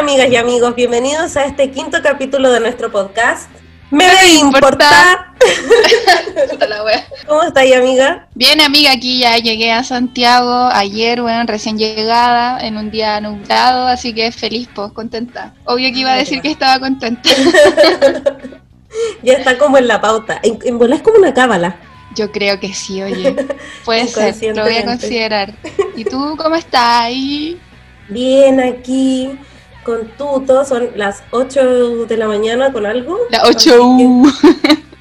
Amigas y amigos, bienvenidos a este quinto capítulo de nuestro podcast. Me debe importar. ¿Cómo estáis, amiga? Bien, amiga, aquí ya llegué a Santiago ayer, bueno, recién llegada, en un día nublado, así que feliz, pues, contenta. Obvio que iba a decir que estaba contenta. ya está como en la pauta. En, en es como una cábala. Yo creo que sí, oye. Puede ser, lo voy a considerar. ¿Y tú cómo estás? Bien, aquí con tuto, son las 8 de la mañana con algo. Las 8 uh.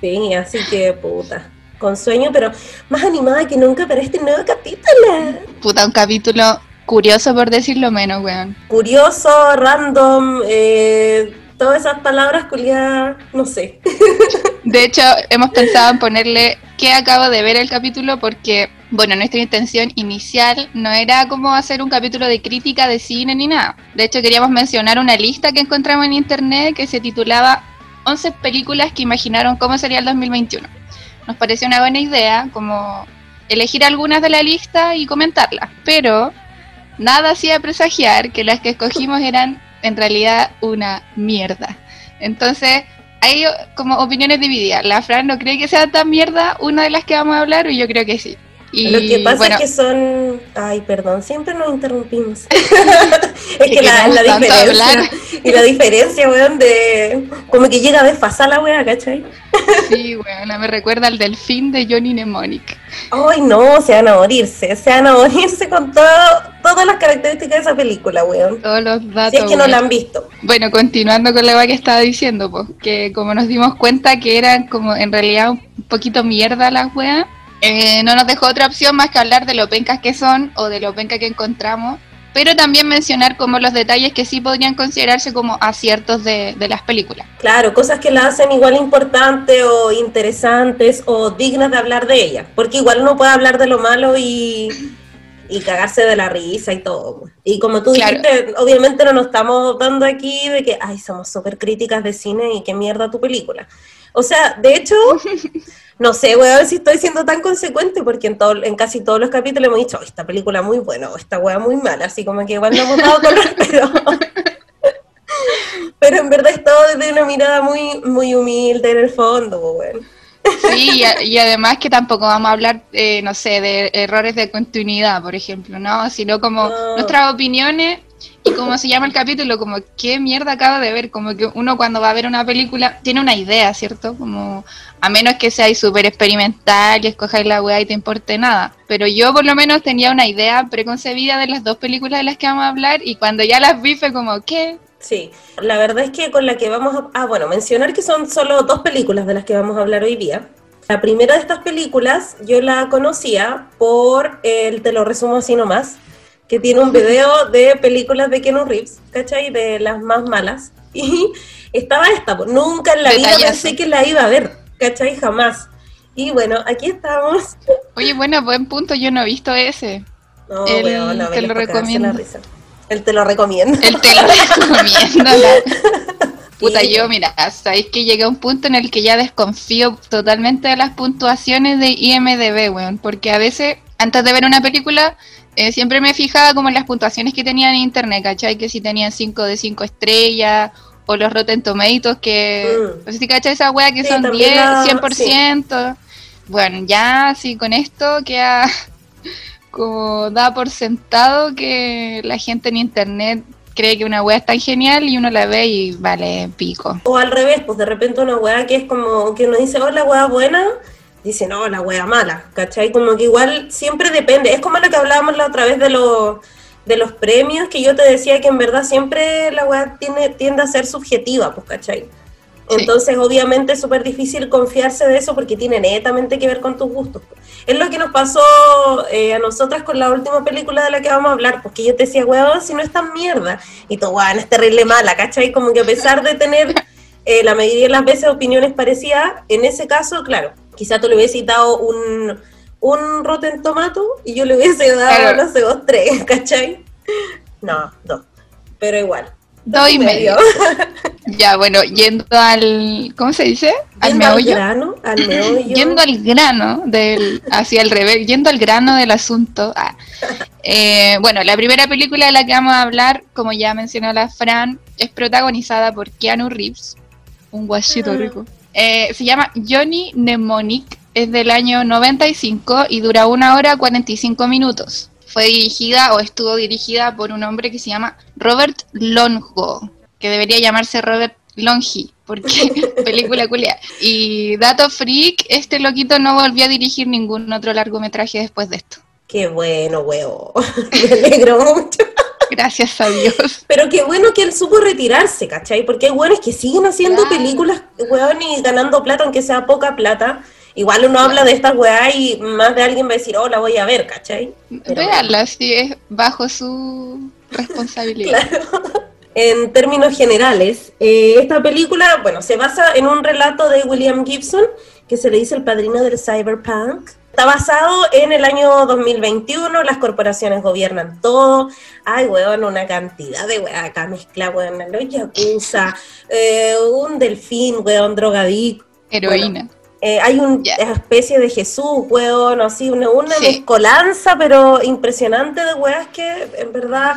Sí, así que puta. Con sueño, pero más animada que nunca para este nuevo capítulo. Puta, un capítulo curioso por decirlo menos, weón. Curioso, random, eh, todas esas palabras culiadas, no sé. De hecho, hemos pensado en ponerle que acabo de ver el capítulo porque, bueno, nuestra intención inicial no era como hacer un capítulo de crítica de cine ni nada. De hecho, queríamos mencionar una lista que encontramos en internet que se titulaba 11 películas que imaginaron cómo sería el 2021. Nos pareció una buena idea como elegir algunas de la lista y comentarlas, pero nada hacía presagiar que las que escogimos eran en realidad una mierda. Entonces, hay como opiniones divididas. La Fran no cree que sea tan mierda una de las que vamos a hablar, y yo creo que sí. Lo que pasa es que son. Ay, perdón, siempre nos interrumpimos. es que, la, diferencia. Y la diferencia, weón, de. Como que llega a desfasar la weá, ¿cachai? sí, weón, me recuerda al delfín de Johnny Mnemonic. Ay, no, se van a morirse. Se van a morirse con todo, todas las características de esa película, weón. Todos los datos. Si es que no la han visto. Bueno, continuando con la weá que estaba diciendo, pues, que como nos dimos cuenta que eran como en realidad un poquito mierda las weas eh, no nos dejó otra opción más que hablar de lo pencas que son o de lo penca que encontramos, pero también mencionar como los detalles que sí podrían considerarse como aciertos de, las películas. Claro, cosas que la hacen igual importantes o interesantes o dignas de hablar de ellas, porque igual uno puede hablar de lo malo y, y cagarse de la risa y todo. Y como tú dijiste, obviamente no nos estamos dando aquí de que, ay, somos súper críticas de cine y qué mierda tu película. O sea, de hecho, no sé, weón, si estoy siendo tan consecuente, porque en, todo, en casi todos los capítulos hemos dicho, esta película muy buena, o esta weá muy mala, así como que igual no hemos dado con pero, pero en verdad es todo desde una mirada muy, muy humilde en el fondo, weón. Sí, y, además que tampoco vamos a hablar, eh, no sé, de errores de continuidad, por ejemplo, ¿no? Sino como nuestras opiniones y como se llama el capítulo, como qué mierda acaba de ver, como que uno cuando va a ver una película tiene una idea, ¿cierto? Como a menos que seáis súper experimental y escojáis la weá y te importe nada. Pero yo por lo menos tenía una idea preconcebida de las dos películas de las que vamos a hablar y cuando ya las vi fue como, ¿qué? Sí, la verdad es que con la que vamos a... Ah, bueno, mencionar que son solo dos películas de las que vamos a hablar hoy día. La primera de estas películas yo la conocía por el Te lo resumo así nomás, que tiene un video de películas de Keanu Reeves, ¿cachai? De las más malas. Y estaba esta, pues nunca en la vida pensé que la iba a ver, ¿cachai? Jamás. Y bueno, aquí estamos. Oye, bueno, buen punto, yo no he visto ese. No, el, te lo recomiendo. El te lo recomiendo. El te lo recomiendo. Puta, yo, mira, sabéis que llegué a un punto en el que ya desconfío totalmente de las puntuaciones de IMDB, weón, porque a veces, antes de ver una película, eh, siempre me fijaba como en las puntuaciones que tenían en internet, ¿cachai? Que si tenían 5 de 5 estrellas, o los Rotten Tomatoes, que, mm. no sé si cachai esa wea que son 10, 100%. Bueno, ya así con esto queda como da por sentado que la gente en internet cree que una wea es tan genial y uno la ve y vale pico. O al revés, pues de repente una wea que es como que uno dice, oh, la wea buena, dice, no, la wea mala, ¿cachai? Como que igual siempre depende. Es como lo que hablábamos la otra vez de, lo, de los premios, que yo te decía que en verdad siempre la wea tiene, tiende a ser subjetiva, pues, ¿cachai? Entonces, obviamente, es súper difícil confiarse de eso porque tiene netamente que ver con tus gustos. Es lo que nos pasó eh, a nosotras con la última película de la que vamos a hablar, porque yo te decía, weón, si no es tan mierda, y tú, weón, es terrible mala, ¿cachai? Como que a pesar de tener eh, la mayoría de las veces opiniones parecidas, en ese caso, claro, quizá tú le hubiese dado un, un Rotten Tomato y yo le hubiese dado, no sé, dos, tres, ¿cachai? No, dos, pero igual. Dos y medio. Ya, bueno, yendo al. ¿Cómo se dice? Al meollo. Al grano, al meollo. yendo al grano del. Hacia el revés, yendo al grano del asunto. Ah. Eh, bueno, la primera película de la que vamos a hablar, como ya mencionó la Fran, es protagonizada por Keanu Reeves, un guachito ah. rico. Eh, se llama Johnny Mnemonic, es del año 95 y dura una hora 45 minutos. Fue dirigida o estuvo dirigida por un hombre que se llama Robert Longo que debería llamarse Robert Longi, porque película culia. Y Dato Freak, este loquito no volvió a dirigir ningún otro largometraje después de esto. Qué bueno, huevo. Me alegro mucho. Gracias a Dios. Pero qué bueno que él supo retirarse, ¿cachai? Porque hay bueno es que siguen haciendo películas, weón, y ganando plata, aunque sea poca plata. Igual uno habla de estas weas y más de alguien va a decir, oh, la voy a ver, ¿cachai? Veanla, sí, es bajo su responsabilidad. Claro en términos generales. Eh, esta película, bueno, se basa en un relato de William Gibson, que se le dice el padrino del cyberpunk. Está basado en el año 2021, las corporaciones gobiernan todo. Ay, weón, una cantidad de weón acá mezcla, weón, los yakuza, eh, un delfín, weón, drogadicto. Heroína. Eh, hay una especie de Jesús, weón, así, una, una mezcolanza, pero impresionante de weas que en verdad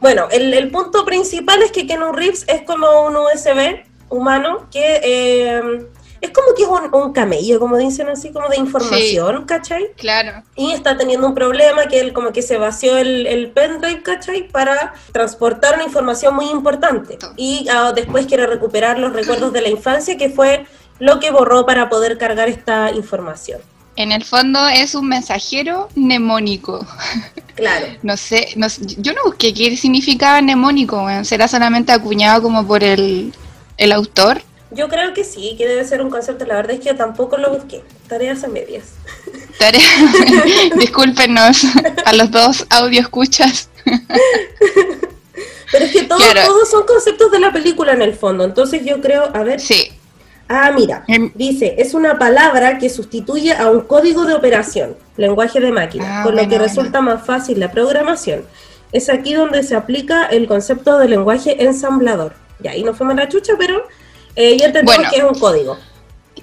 bueno, el, punto principal es que Keanu Reeves es como un USB humano que eh, es como que es un, camello, como dicen así, como de información, ¿cachai? Claro. Y está teniendo un problema que él como que se vació el, el pendrive, ¿cachai? Para transportar una información muy importante. Y ah, después quiere recuperar los recuerdos de la infancia, que fue lo que borró para poder cargar esta información. En el fondo es un mensajero mnemónico. Claro. no sé, no, yo no busqué qué significaba mnemónico, ¿será solamente acuñado como por el, el autor? Yo creo que sí, que debe ser un concepto. La verdad es que yo tampoco lo busqué. Tareas a medias. Tareas. Discúlpenos a los dos audio escuchas. Pero es que todos, todos son conceptos de la película en el fondo. Entonces yo creo, a ver. Sí. Ah, mira, em, dice, es una palabra que sustituye a un código de operación, lenguaje de máquina, ah, con lo que resulta más fácil la programación. Es aquí donde se aplica el concepto de lenguaje ensamblador. Y ahí no fue la chucha, pero eh, ya entendemos que es un código.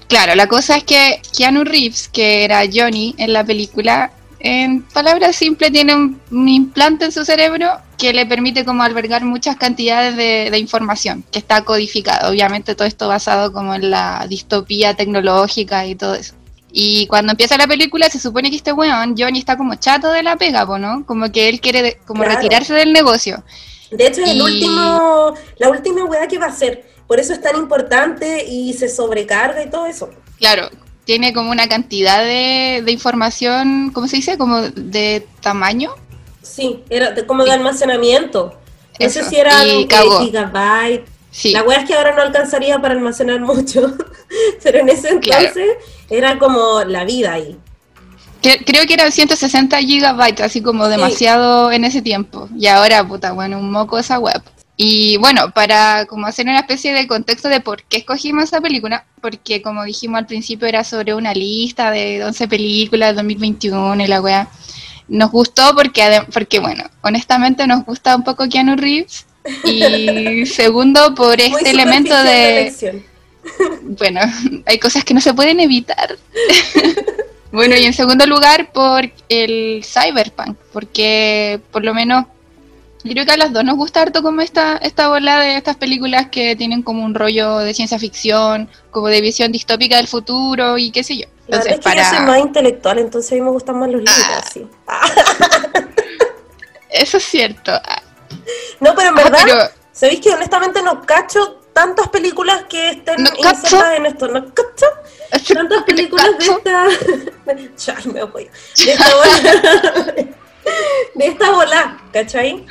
Claro, la cosa es que Keanu Reeves, que era Johnny en la película, en palabras simples tiene un implante en su cerebro que le permite como albergar muchas cantidades de, información que está codificada. Obviamente todo esto basado como en la distopía tecnológica y todo eso. Y cuando empieza la película se supone que este weón, Johnny, está como chato de la pega, ¿no? Como que él quiere como retirarse del negocio. De hecho, es el último, la última weá que va a hacer. Por eso es tan importante y se sobrecarga y todo eso. Claro, tiene como una cantidad de, de información, ¿cómo se dice? Como de tamaño Sí, era como de almacenamiento. No sé si era gigabyte. La wea es que ahora no alcanzaría para almacenar mucho, pero en ese entonces era como la vida ahí. Creo que eran 160 gigabytes, así como demasiado en ese tiempo. Y ahora, puta, bueno, un moco esa web. Y bueno, para como hacer una especie de contexto de por qué escogimos esa película, porque como dijimos al principio era sobre una lista de 11 películas de 2021 y la wea nos gustó porque, porque, bueno, honestamente nos gusta un poco Keanu Reeves. Y segundo, por este elemento de... bueno, hay cosas que no se pueden evitar. bueno, y en segundo lugar, por el cyberpunk, porque por lo menos yo creo que a las dos nos gusta harto como esta, esta bola de estas películas que tienen como un rollo de ciencia ficción, como de visión distópica del futuro y qué sé yo. Entonces, es que para... yo soy más intelectual, entonces a mí me gustan más los libros, ah. Eso es cierto. No, pero en ah, verdad, ¿sabéis que honestamente no cacho tantas películas que estén no en esto? ¿No cacho? Tantas películas de esta... ya, me apoyo. De esta de esta bola ¿cachai?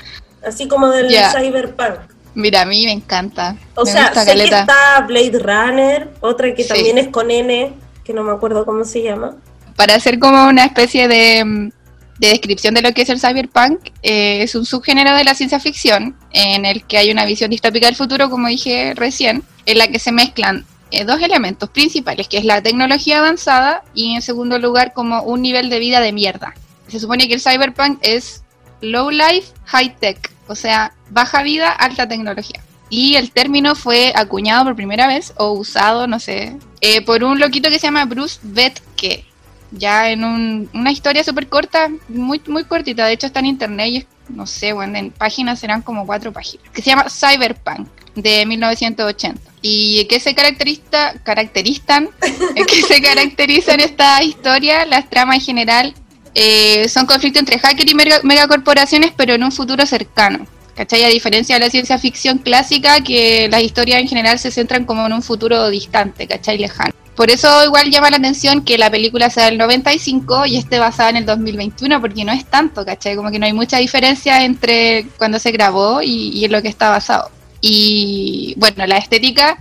Así como del cyberpunk. Mira, a mí me encanta. O sea, sé que está Blade Runner, otra que también es con N, que no me acuerdo cómo se llama. Para hacer como una especie de, descripción de lo que es el cyberpunk, eh, es un subgénero de la ciencia ficción en el que hay una visión distópica del futuro, como dije recién, en la que se mezclan eh, dos elementos principales, que es la tecnología avanzada y en segundo lugar como un nivel de vida de mierda. Se supone que el cyberpunk es low life, high tech, o sea, baja vida, alta tecnología. y el término fue acuñado por primera vez o usado, no sé, eh, por un loquito que se llama Bruce Betke, ya en una historia súper corta, muy, muy cortita, de hecho está en internet y no sé, bueno, en páginas serán como cuatro páginas, que se llama Cyberpunk de 1980. ¿Y qué se caracteriza, caracterizan? que se caracterizan esta historia, las tramas en general, eh, son conflictos entre hackers y megacorporaciones, pero en un futuro cercano. ¿Cachai? A diferencia de la ciencia ficción clásica, que las historias en general se centran como en un futuro distante, ¿cachai? Lejano. Por eso igual llama la atención que la película sea del 95 y esté basada en el 2021, porque no es tanto, ¿cachai? Como que no hay mucha diferencia entre cuando se grabó y, en lo que está basado. Y bueno, la estética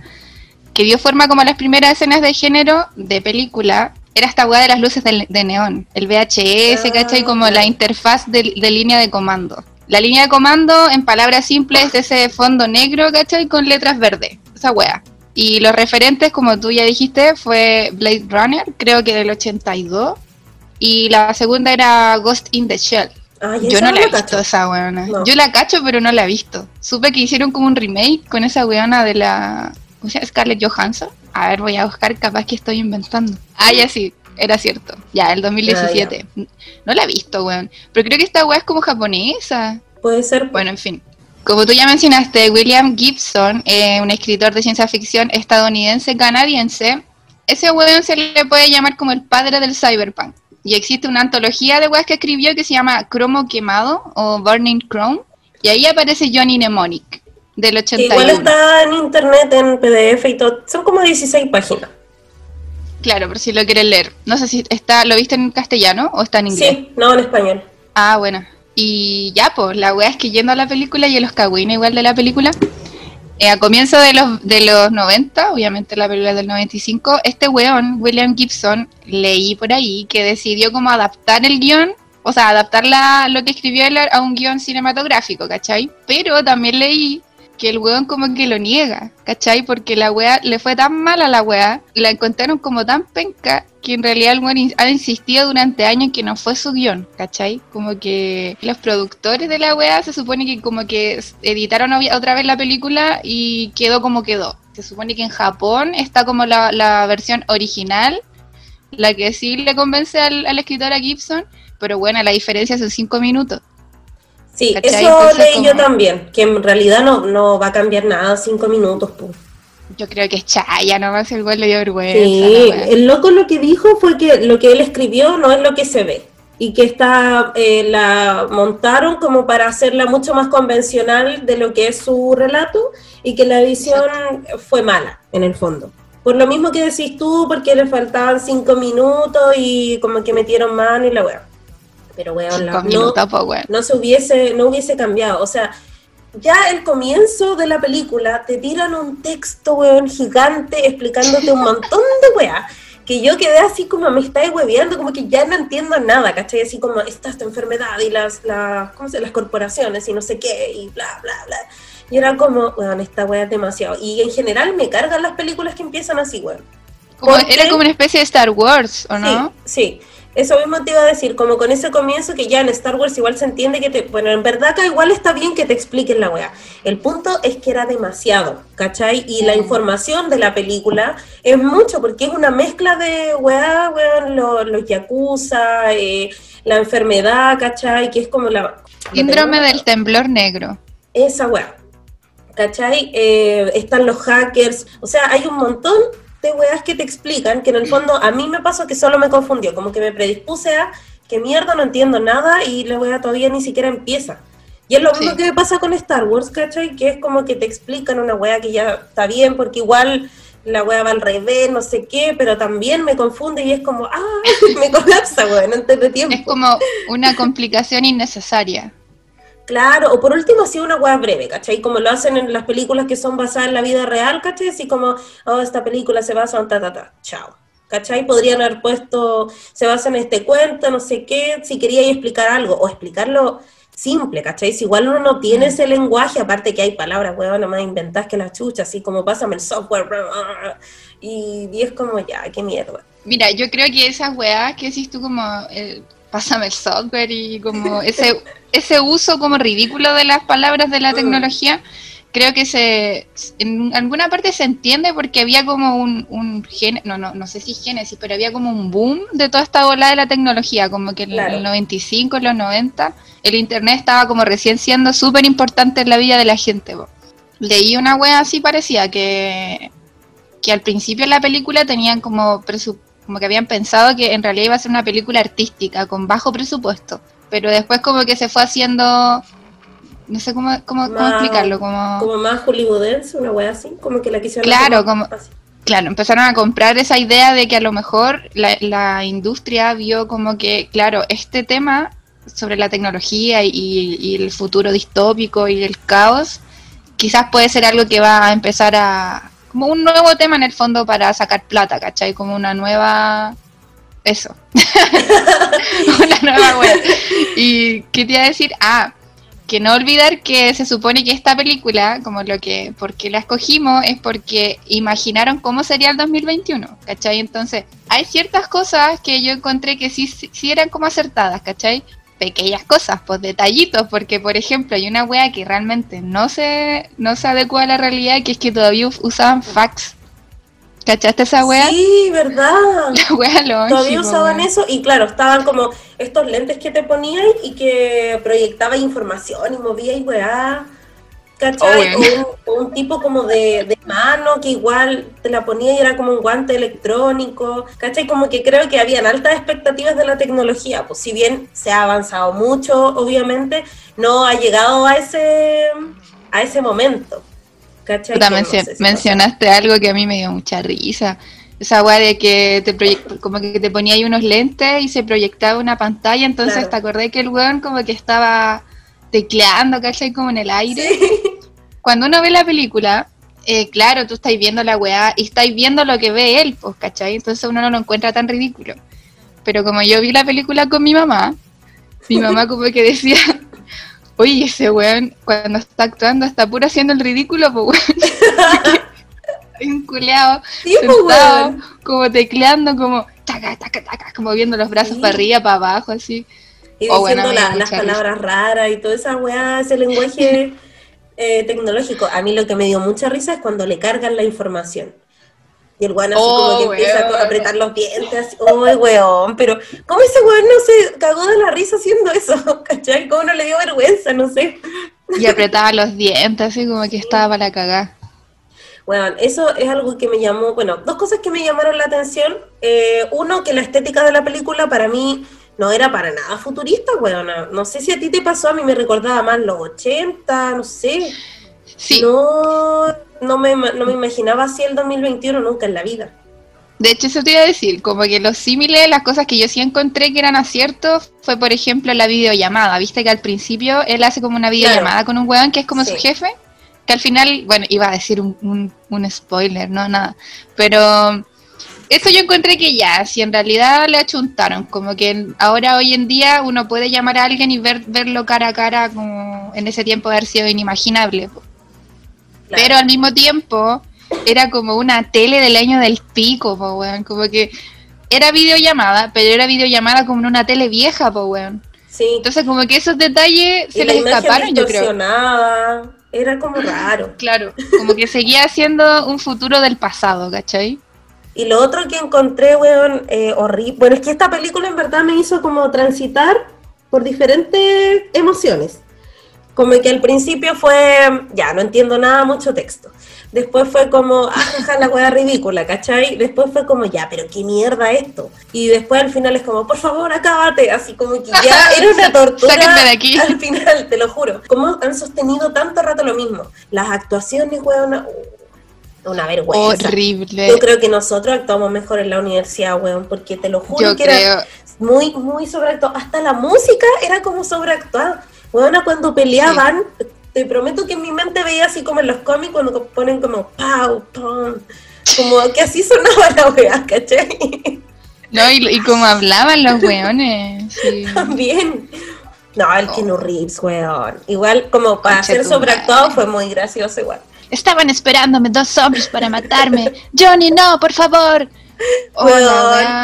que dio forma como a las primeras escenas de género de película era esta hueá de las luces de, neón, el VHS, ah, ¿cachai? Como la interfaz de, de línea de comando. La línea de comando, en palabras simples, es ese fondo negro, ¿cachai? Con letras verdes, esa wea. Y los referentes, como tú ya dijiste, fue Blade Runner, creo que del 82. Y la segunda era Ghost in the Shell. Yo no la he visto esa weona. Yo la cacho, pero no la he visto. Supe que hicieron como un remake con esa weona de la. ¿Cómo se llama? Scarlett Johansson. A ver, voy a buscar, capaz que estoy inventando. Ah, ya sí, era cierto. Ya, el 2017. Ah, no la he visto, weón. Pero creo que esta weá es como japonesa. Puede ser. Bueno, en fin. Como tú ya mencionaste, William Gibson, eh, un escritor de ciencia ficción estadounidense-canadiense, ese weón se le puede llamar como el padre del cyberpunk. Y existe una antología de weas que escribió que se llama Cromo Quemado o Burning Chrome. Y ahí aparece Johnny Mnemonic, del 81. Igual está en internet, en PDF y todo. Son como 16 páginas. Claro, por si lo quieres leer. No sé si está, ¿lo viste en castellano o está en inglés? Sí, no, en español. Ah, bueno. Y ya, pues, la wea es que yendo a la película y a los cagüines igual de la película, eh, a comienzo de los, de los 90, obviamente la película del 95, este weón, William Gibson, leí por ahí que decidió como adaptar el guion, o sea, adaptar la, lo que escribió él a un guion cinematográfico, ¿cachai? Pero también leí que el weón como que lo niega, ¿cachai? Porque la wea le fue tan mal a la wea, la encontraron como tan penca, que en realidad el weón ha insistido durante años que no fue su guion, ¿cachai? Como que los productores de la wea se supone que como que editaron otra vez la película y quedó como quedó. Se supone que en Japón está como la, la versión original, la que sí le convence al, al escritor a Gibson, pero bueno, la diferencia son cinco minutos. Sí, eso leí yo también, que en realidad no, no va a cambiar nada cinco minutos. Pues. Yo creo que es chaya, no va a ser igual le dio vergüenza. Sí, el loco lo que dijo fue que lo que él escribió no es lo que se ve y que está eh, la montaron como para hacerla mucho más convencional de lo que es su relato y que la edición fue mala en el fondo. Por lo mismo que decís tú, porque le faltaban cinco minutos y como que metieron mano y la weá. Pero weón, no, se hubiese, no hubiese cambiado. O sea, ya el comienzo de la película te tiran un texto, weón, gigante explicándote un montón de weá. Que yo quedé así como me está hueveando, como que ya no entiendo nada, ¿cachai? Así como está esta enfermedad y las, las, ¿cómo se, las corporaciones y no sé qué y bla, bla, bla. Y era como, weón, esta weá es demasiado. Y en general me cargan las películas que empiezan así, weón. era como una especie de Star Wars, ¿o no? Sí, sí. Eso mismo te iba a decir, como con ese comienzo que ya en Star Wars igual se entiende que te... Bueno, en verdad acá igual está bien que te expliquen la weá. El punto es que era demasiado, ¿cachai? Y la información de la película es mucho, porque es una mezcla de weá, weá, los, los yakuza, eh, la enfermedad, ¿cachai? Que es como la... Síndrome del temblor negro. Esa weá. ¿Cachai? Eh, están los hackers, o sea, hay un montón de weas que te explican que en el fondo a mí me pasó que solo me confundió, como que me predispuse a que mierda no entiendo nada y la wea todavía ni siquiera empieza. Y es lo mismo que me pasa con Star Wars, ¿cachai? Que es como que te explican una wea que ya está bien, porque igual la wea va al revés, no sé qué, pero también me confunde y es como, ah, me colapsa, wea, no de tiempo. Es como una complicación innecesaria. Claro, o por último así una hueá breve, ¿cachai? Como lo hacen en las películas que son basadas en la vida real, ¿cachai? Así como, oh, esta película se basa en ta, ta, ta, chao. ¿Cachai? Podrían haber puesto, se basa en este cuento, no sé qué, si quería explicar algo, o explicarlo simple, ¿cachai? Si igual uno no tiene ese lenguaje, aparte que hay palabras, huevón, más inventás que la chucha, así como pásame el software, y, es como, ya, qué mierda. Mira, yo creo que esas weas que decís tú como... Eh, pásame el software y como ese, ese uso como ridículo de las palabras de la tecnología, creo que se en alguna parte se entiende porque había como un, un gen, no, no, no sé si génesis, pero había como un boom de toda esta ola de la tecnología, como que en el 95, en los 90, el internet estaba como recién siendo súper importante en la vida de la gente. Leí una wea así parecía que, que al principio en la película tenían como como que habían pensado que en realidad iba a ser una película artística con bajo presupuesto, pero después como que se fue haciendo no sé cómo, cómo, explicarlo. Como... como más hollywoodense, una wea así, como que la quisieron Claro, como... Claro, empezaron a comprar esa idea de que a lo mejor la, la industria vio como que, claro, este tema sobre la tecnología y, y, el futuro distópico y el caos, quizás puede ser algo que va a empezar a... un nuevo tema en el fondo para sacar plata, ¿cachai? Como una nueva... Eso. una nueva web. ¿Y qué te iba a decir? Ah, que no olvidar que se supone que esta película, como lo que, porque la escogimos, es porque imaginaron cómo sería el 2021, ¿cachai? Entonces, hay ciertas cosas que yo encontré que sí, sí eran como acertadas, ¿cachai? Pequeñas cosas, pues detallitos, porque por ejemplo hay una wea que realmente no se, no se adecua a la realidad, que es que todavía usaban fax ¿Cachaste esa wea? Sí, verdad. La wea Todavía usaban eso y claro, estaban como estos lentes que te ponían y que proyectaba información y movía y weá. ¿Cachai? Oh, un, tipo como de, mano que igual te la ponía y era como un guante electrónico. ¿Cachai? Como que creo que habían altas expectativas de la tecnología. Pues si bien se ha avanzado mucho, obviamente, no ha llegado a ese, a ese momento. También mencionaste algo que a mí me dio mucha risa. Esa weá de que te como que te ponía ahí unos lentes y se proyectaba una pantalla, entonces te acordé que el weón como que estaba tecleando, ¿cachai? Como en el aire. Cuando uno ve la película, eh, claro, tú estáis viendo la weá y estáis viendo lo que ve él, pues, ¿cachai? Entonces uno no lo encuentra tan ridículo. Pero como yo vi la película con mi mamá, mi mamá como que decía, Oye, ese weón, cuando está actuando, está puro haciendo el ridículo, pues weón. un culeado, sentado, como tecleando, como taca, taca, taca, como viendo los brazos para arriba, para abajo, así. Y oh, diciendo las palabras raras y toda esa weá, ese lenguaje eh, tecnológico. A mí lo que me dio mucha risa es cuando le cargan la información. Y el weón así como que oh, empieza a apretar los dientes, así, ¡Uy, weón! Pero, ¿cómo ese weón no se cagó de la risa haciendo eso? ¿Cachai? ¿Cómo no le dio vergüenza? No sé. Y apretaba los dientes, así como que estaba para cagar. Bueno, eso es algo que me llamó, bueno, dos cosas que me llamaron la atención. Eh, uno, que la estética de la película para mí no era para nada futurista, weón. No sé si a ti te pasó, a mí me recordaba más los 80, no sé. Sí. No, no me, no me imaginaba así el 2021 nunca en la vida. De hecho, eso te iba a decir, como que los símiles, las cosas que yo sí encontré que eran aciertos, fue por ejemplo la videollamada. Viste que al principio él hace como una videollamada con un weón que es como su jefe, que al final, bueno, iba a decir un, un, spoiler, no nada, pero eso yo encontré que ya, si en realidad le achuntaron, como que ahora hoy en día uno puede llamar a alguien y ver, verlo cara a cara, como en ese tiempo haber sido inimaginable. Pero al mismo tiempo era como una tele del año del pico, po, weón. Como que era videollamada, pero era videollamada como en una tele vieja, po, weón. Sí. Entonces como que esos detalles se les escaparon, yo creo. Era como raro. Claro, como que seguía siendo un futuro del pasado, ¿cachai? Y lo otro que encontré, weón, eh, horrible. Bueno, es que esta película en verdad me hizo como transitar por diferentes emociones. Como que al principio fue, ya, no entiendo nada, mucho texto. Después fue como, ah, la hueá ridícula, ¿cachai? Después fue como, ya, pero qué mierda esto. Y después al final es como, por favor, acábate. Así como que ya era una tortura. de aquí. Al final, te lo juro. ¿Cómo han sostenido tanto rato lo mismo? Las actuaciones, weón, uh, una vergüenza. Horrible. Yo creo que nosotros actuamos mejor en la universidad, weón, porque te lo juro que era muy, muy sobreactuado. Hasta la música era como sobreactuada. Bueno, cuando peleaban, te prometo que en mi mente veía así como en los cómics cuando ponen como pau, pum, como que así sonaba la weá, ¿cachai? No, y, como hablaban los weones. También. No, el oh. no Reeves, weón. Igual, como para ser sobreactuado, fue muy gracioso igual. Estaban esperándome dos hombres para matarme. Johnny, no, por favor.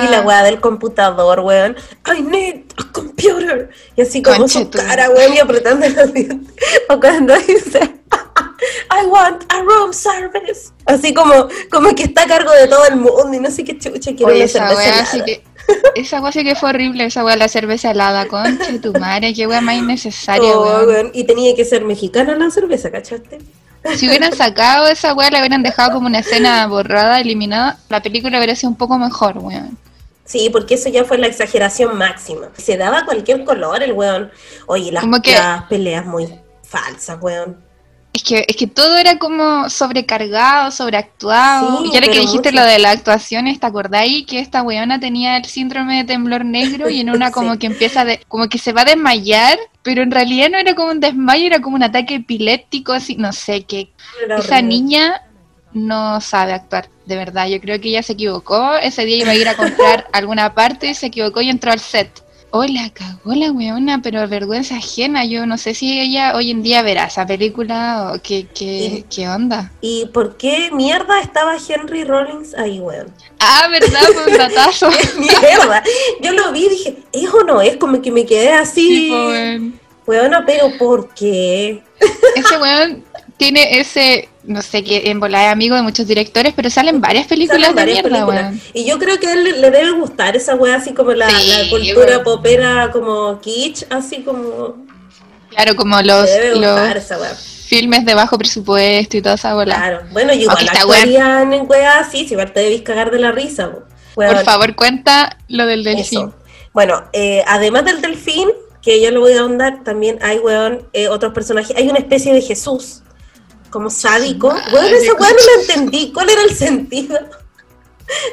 y la weá del computador, weón. I need a computer. Y así como su cara, weón, y apretando los dientes. O cuando dice, I want a room service. Así como, como que está a cargo de todo el mundo y no sé qué chucha quiere Oye, esa wea sí que. Esa wea sí que fue horrible, esa wea la cerveza helada, concha de tu madre, qué wea más innecesaria, Oh, weón. weón, Y tenía que ser mexicana la cerveza, ¿cachaste? Si hubieran sacado esa weá, la hubieran dejado como una escena borrada, eliminada, la película hubiera sido un poco mejor, weón. Sí, porque eso ya fue la exageración máxima. Se daba cualquier color el weón. Oye, las, que- las peleas muy falsas, weón. Es que, es que todo era como sobrecargado, sobreactuado. Sí, y ahora que dijiste mucho. lo de las actuaciones, ¿te acordáis que esta weona tenía el síndrome de temblor negro y en una como Sí. que empieza de, como que se va a desmayar, pero en realidad no era como un desmayo, era como un ataque epiléptico, así, no sé, Era esa horrible. niña no sabe actuar, de verdad. Yo creo que ella se equivocó. Ese día iba a ir a comprar alguna parte y se equivocó y entró al set. Oh, la cagó la weona, pero vergüenza ajena. Yo no sé si ella hoy en día verá esa película o qué, qué, qué onda. ¿Y por qué mierda estaba Henry Rollins ahí, weón? Ah, ¿verdad? Fue un datazo. mierda. Yo lo vi y dije, ¿es o no es? Como que me quedé así. Tipo, weón. Weona, pero ¿por qué? Ese weón tiene ese, no sé, que en volada es amigo de muchos directores, pero salen varias películas Salen de varias mierda, películas. Y yo creo que a él le- debe gustar esa wea así como la, Sí, la cultura popera como kitsch, así como Claro, como los, los filmes de bajo presupuesto y toda esa bola. Claro. Bueno, yo igual actuarían en weas así, si te debís cagar de la risa. Por favor, cuenta lo del eso. delfín. Bueno, eh, además del delfín, que ya lo voy a ahondar, también hay, weón, eh, otros personajes. Hay una especie de Jesús, como sádico. Weón, esa weá no la entendí. ¿Cuál era el sentido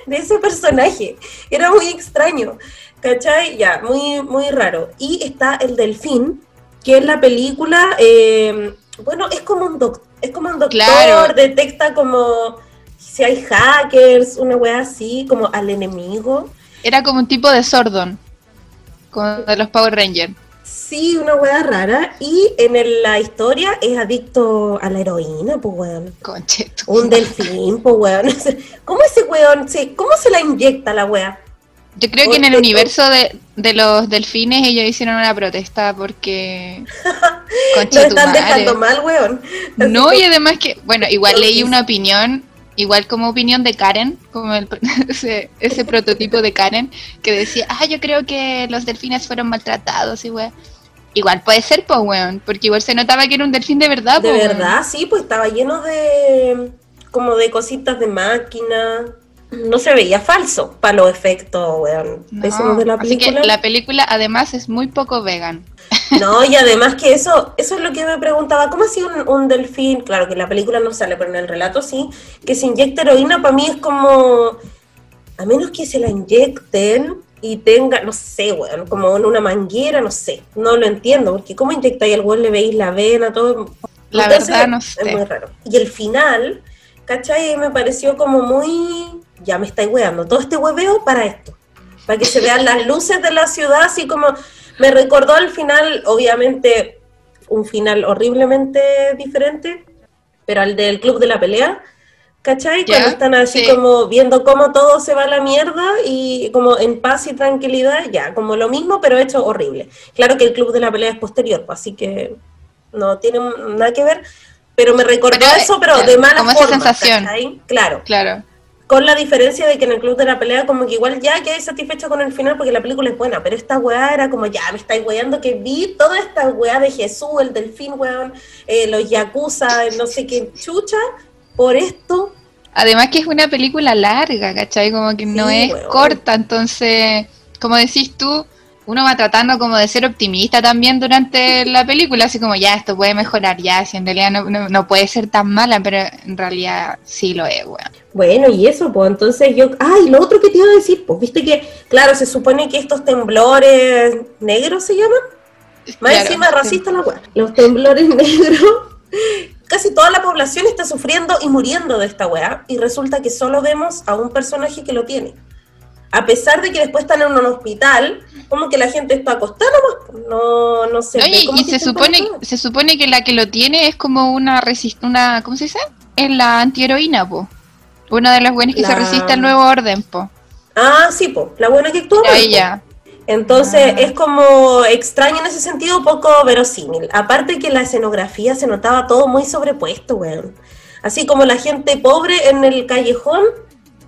de ese personaje? Era muy extraño. ¿Cachai? Ya, muy, muy raro. Y está el delfín, que en la película, eh, bueno, es como un doc- es como un doctor, Claro. detecta como si hay hackers, una weá así, como al enemigo. Era como un tipo de Sordon, como de los Power Rangers. Sí, una weá rara. Y en el- la historia es adicto a la heroína, pues weón. Conche, tu Un delfín, pues weón. ¿Cómo ese weón, sí, cómo se la inyecta la weá? Yo creo que en el universo de, de los delfines ellos hicieron una protesta porque... Nos Conche tu están dejando mal, weón. Así No, y además que, bueno, igual leí una opinión, igual como opinión de Karen, como el- ese, ese prototipo de Karen, que decía, ah, yo creo que los delfines fueron maltratados y weón. Igual puede ser, pues, weón, porque igual se notaba que era un delfín de verdad, De po, weón. verdad, sí, pues estaba lleno de como de cositas de máquina. No se veía falso para los efectos, weón. No, pésimos de la así que la película además es muy poco vegan. No, y además que eso, eso es lo que me preguntaba, ¿cómo así un, un delfín? Claro que en la película no sale, pero en el relato sí, que se inyecta heroína para mí es como, a menos que se la inyecten y tenga, no sé, weón, como en una manguera, no sé, no lo entiendo, porque ¿cómo inyectáis al weón, le veis la vena, todo? La Entonces, verdad no Es sé. muy raro. Y el final, ¿cachai? Me pareció como muy, ya me estáis weando, todo este hueveo para esto, para que se vean las luces de la ciudad, así como me recordó al final, obviamente, un final horriblemente diferente, pero al del Club de la Pelea, ¿cachai? Cuando están así sí. como viendo cómo todo se va a la mierda y como en paz y tranquilidad, ya, como lo mismo, pero hecho horrible. Claro que el Club de la Pelea es posterior, pues, así que no tiene nada que ver, pero me recordó Pero, eso, pero de mala como esa forma, sensación. ¿cachai? Claro. Claro. Con la diferencia de que en el club de la pelea, como que igual ya quedé satisfecha con el final porque la película es buena, pero esta weá era como ya me estáis weando que vi toda esta weá de Jesús, el delfín weón, eh, los yakuza, el no sé qué chucha, por esto. Además que es una película larga, ¿cachai? Como que no es weón. corta, entonces, como decís tú, uno va tratando como de ser optimista también durante la película, así como ya, esto puede mejorar, ya, si en realidad no, no, no puede ser tan mala, pero en realidad sí lo es, weón. Bueno, y eso, pues entonces yo. Ay, lo otro que te iba a decir, pues viste que, claro, se supone que estos temblores negros se llaman. Más Claro, encima sí. racista la weá. Los temblores negros. Casi toda la población está sufriendo y muriendo de esta weá. Y resulta que solo vemos a un personaje que lo tiene. A pesar de que después están en un hospital, como que la gente está acostada nomás, no, no ve y, se supone se supone que la que lo tiene es como una resist una ¿cómo se dice? Es la antiheroína, po. Una de las buenas que se resiste al nuevo orden, po. Ah, sí, pues, la buena que actúa. Po. ella, Entonces es como extraño en ese sentido, poco verosímil. Aparte que la escenografía se notaba todo muy sobrepuesto, weón. Así como la gente pobre en el callejón,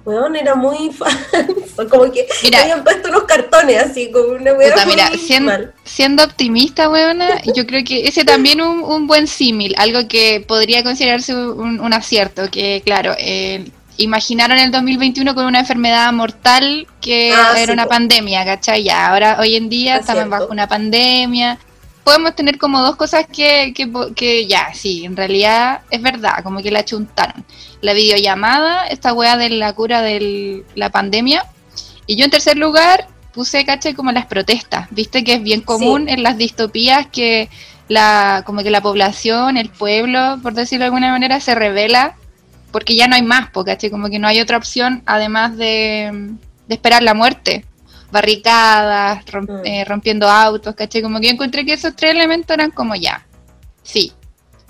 weón, era muy falso. Como que Mira. habían puesto unos cartones así, como una weón. Mira, siendo optimista, weona, yo creo que ese también un, un buen símil, algo que podría considerarse un, un acierto, que claro, eh, imaginaron el 2021 con una enfermedad mortal que Ah, era sí, una pandemia, ¿cachai? Ya, ahora hoy en día Es estamos cierto. bajo una pandemia. Podemos tener como dos cosas que, que, que ya, sí, en realidad es verdad, como que la chuntaron. La videollamada, esta weá de la cura de la pandemia. Y yo en tercer lugar puse, caché, como las protestas. Viste que es bien común en las distopías que la, como que la población, el pueblo, por decirlo de alguna manera, se revela porque ya no hay más, po, ¿cachai? Como que no hay otra opción además de, de esperar la muerte. Barricadas, Mm. eh, rompiendo autos, ¿cachai? Como que yo encontré que esos tres elementos eran como ya. Sí,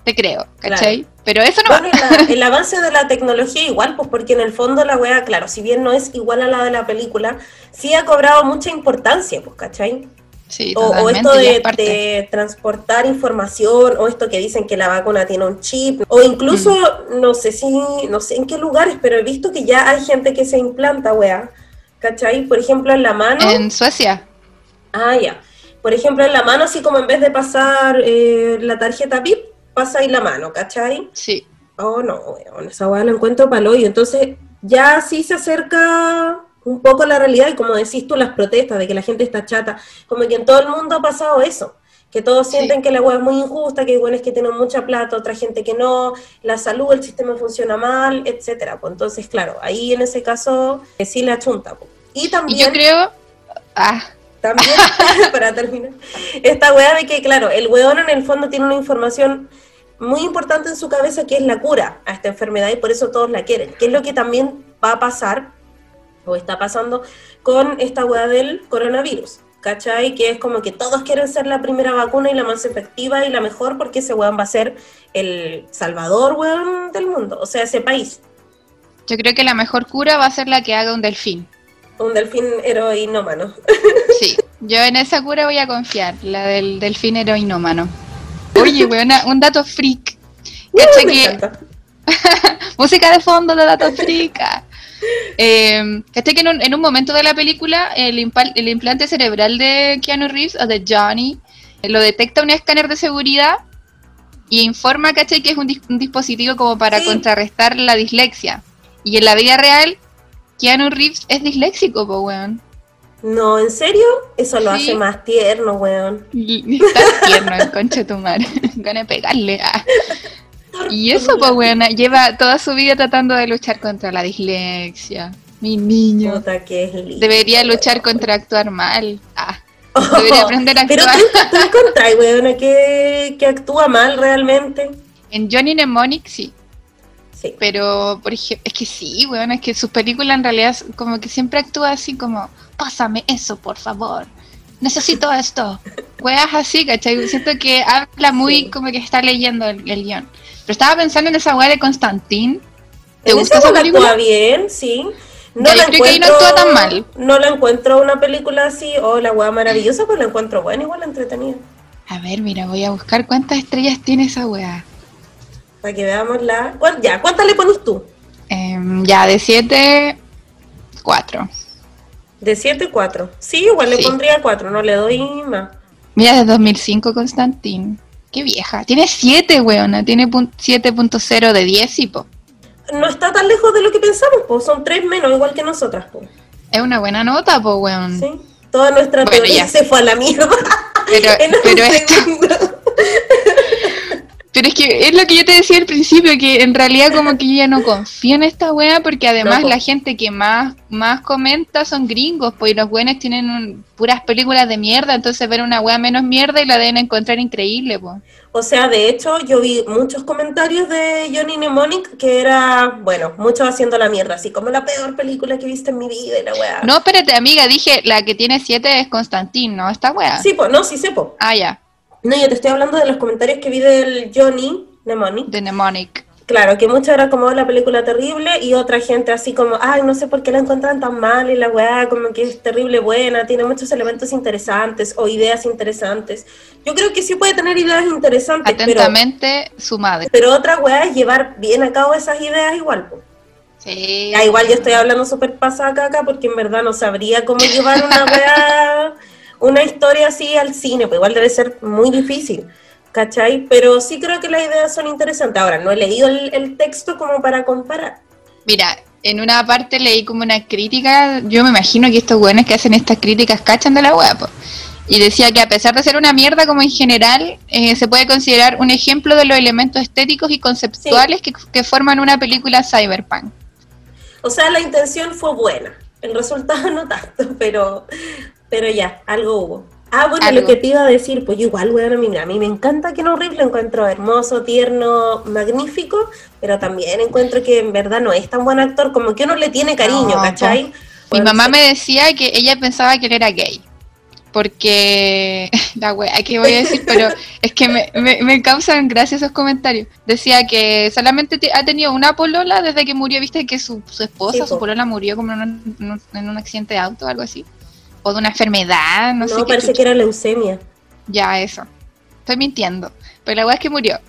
te creo, ¿cachai? Pero eso no Bueno, la- el avance de la tecnología igual, pues porque en el fondo la wea, claro, si bien no es igual a la de la película, sí ha cobrado mucha importancia, pues, ¿cachai? Sí, O, o esto de, transportar información, o esto que dicen que la vacuna tiene un chip, o incluso, Mm. no sé si, no sé en qué lugares, pero he visto que ya hay gente que se implanta, wea, ¿cachai? Por ejemplo, en la mano. En Suecia, Ah, ya. Por ejemplo, en la mano, así como en vez de pasar eh, la tarjeta VIP, pasa ahí la mano, ¿cachai? sí. Oh, no, weón, esa weá la encuentro palo y entonces ya sí se acerca un poco a la realidad y como decís tú, las protestas de que la gente está chata, como que en todo el mundo ha pasado eso, que todos Sí. sienten que la weá es muy injusta, que hay buenos que tienen mucha plata, otra gente que no, la salud, el sistema funciona mal, etcétera. Pues entonces, claro, ahí en ese caso eh, sí la chunta. pues. Y Y también... yo creo. Ah, También, para terminar, esta weá de que, claro, el weón en el fondo tiene una información muy importante en su cabeza que es la cura a esta enfermedad y por eso todos la quieren. Que es lo que también va a pasar, o está pasando, con esta weá del coronavirus. ¿Cachai? Que es como que todos quieren ser la primera vacuna y la más efectiva y la mejor porque ese weón va a ser el salvador, weón, del mundo. O sea, ese país. yo creo que la mejor cura va a ser la que haga un delfín. Un delfín heroinómano. Sí, yo en esa cura voy a confiar, la del delfín heroinómano. Oye, weona, un dato freak. Me que música de fondo de datos freak. Eh, caché que en un, en un momento de la película el, impal- el implante cerebral de Keanu Reeves o de Johnny lo detecta un escáner de seguridad y informa, caché, que es un, dis- un dispositivo como para Sí. contrarrestar la dislexia. Y en la vida real, Keanu Reeves es disléxico, po, weón. No, ¿en serio? Eso lo Sí. hace más tierno, weón. Y está tierno el conche tu madre. Gana de pegarle. ah. Y eso, pues, weona, lleva toda su vida tratando de luchar contra la dislexia. Mi niño. Puta que es lindo. Debería luchar contra actuar mal. Ah, debería aprender a Pero actuar. tú, tú encontrás, weón, que, que actúa mal realmente. En Johnny Mnemonic sí. Sí. Pero, por ejemplo, es que sí, weón, es que sus películas en realidad como que siempre actúa así como, pásame eso, por favor. Necesito esto. Weas así, ¿cachai? Siento que habla muy Sí. como que está leyendo el, el guion. Pero estaba pensando en esa wea de Constantín. ¿Te En gusta esa película? actúa bien, sí. No Ya, la yo creo que ahí no encuentro- actúa tan mal. No la encuentro una película así, oh, la weá maravillosa, pero la encuentro buena, igual entretenida. A ver, mira, voy a buscar cuántas estrellas tiene esa wea. Para que veamos la. ¿Cuán- Ya, ¿cuántas le pones tú? Em, ya, de 7, 4. De 7, 4. Sí, igual le pondría 4, no le doy más. Mira, de 2005 Constantín. Qué vieja. Tiene 7, weona. Tiene pun- 7.0 de 10 y po. No está tan lejos de lo que pensamos, pues son 3 menos, igual que nosotras, pues. Es una buena nota, po, weón. Sí. Toda nuestra Bueno, teoría ya. se fue a la mierda. Pero, pero, esto- segundo. Pero es que es lo que yo te decía al principio, que en realidad como que yo ya no confío en esta wea, porque además No, la gente que más, más comenta son gringos, pues y los buenos tienen un- puras películas de mierda, entonces ver una wea menos mierda y la deben encontrar increíble, pues. O sea, de hecho, yo vi muchos comentarios de Johnny Mnemonic que era, bueno, muchos haciendo la mierda, así como la peor película que he visto en mi vida y la weá. No, espérate, amiga, dije, la que tiene 7 es Constantín, ¿no? Esta wea. Sí, pues, no, sí sé, po. Ah, ya, No, yo te estoy hablando de los comentarios que vi del Johnny Mnemonic. de Mnemonic. Claro, que mucha era como la película terrible y otra gente así como, ay, no sé por qué la encuentran tan mal y la weá como que es terrible buena, tiene muchos elementos interesantes o ideas interesantes. Yo creo que sí puede tener ideas interesantes. Atentamente, su madre. Pero otra weá es llevar bien a cabo esas ideas igual. Sí. Ya, igual yo estoy hablando súper pasada acá porque en verdad no sabría cómo llevar una weá, una historia así al cine, pues igual debe ser muy difícil. ¿cachai? Pero sí creo que las ideas son interesantes. Ahora, no he leído el, texto como para comparar. Mira, en una parte leí como una crítica, yo me imagino que estos buenos que hacen estas críticas cachan de la web, y decía que a pesar de ser una mierda como en general, eh, se puede considerar un ejemplo de los elementos estéticos y conceptuales que, que, forman una película cyberpunk. O sea, la intención fue buena, el resultado no tanto, pero, pero ya, algo hubo. Ah, bueno, lo que te iba a decir, pues igual, bueno, a mí me encanta que no horrible, encuentro hermoso, tierno, magnífico, pero también encuentro que en verdad no es tan buen actor, como que uno le tiene cariño, ¿cachai? Mi mamá me decía que ella pensaba que él era gay. Porque, la wea, ¿qué voy a decir? Pero es que me, me, causan gracia esos comentarios. Decía que solamente ha tenido una polola desde que murió, viste que su, esposa, su polola murió como en un, en un accidente de auto o algo así o de una enfermedad, no, sé. No, parece que era leucemia. Ya, eso. Estoy mintiendo. Pero la weá es que murió.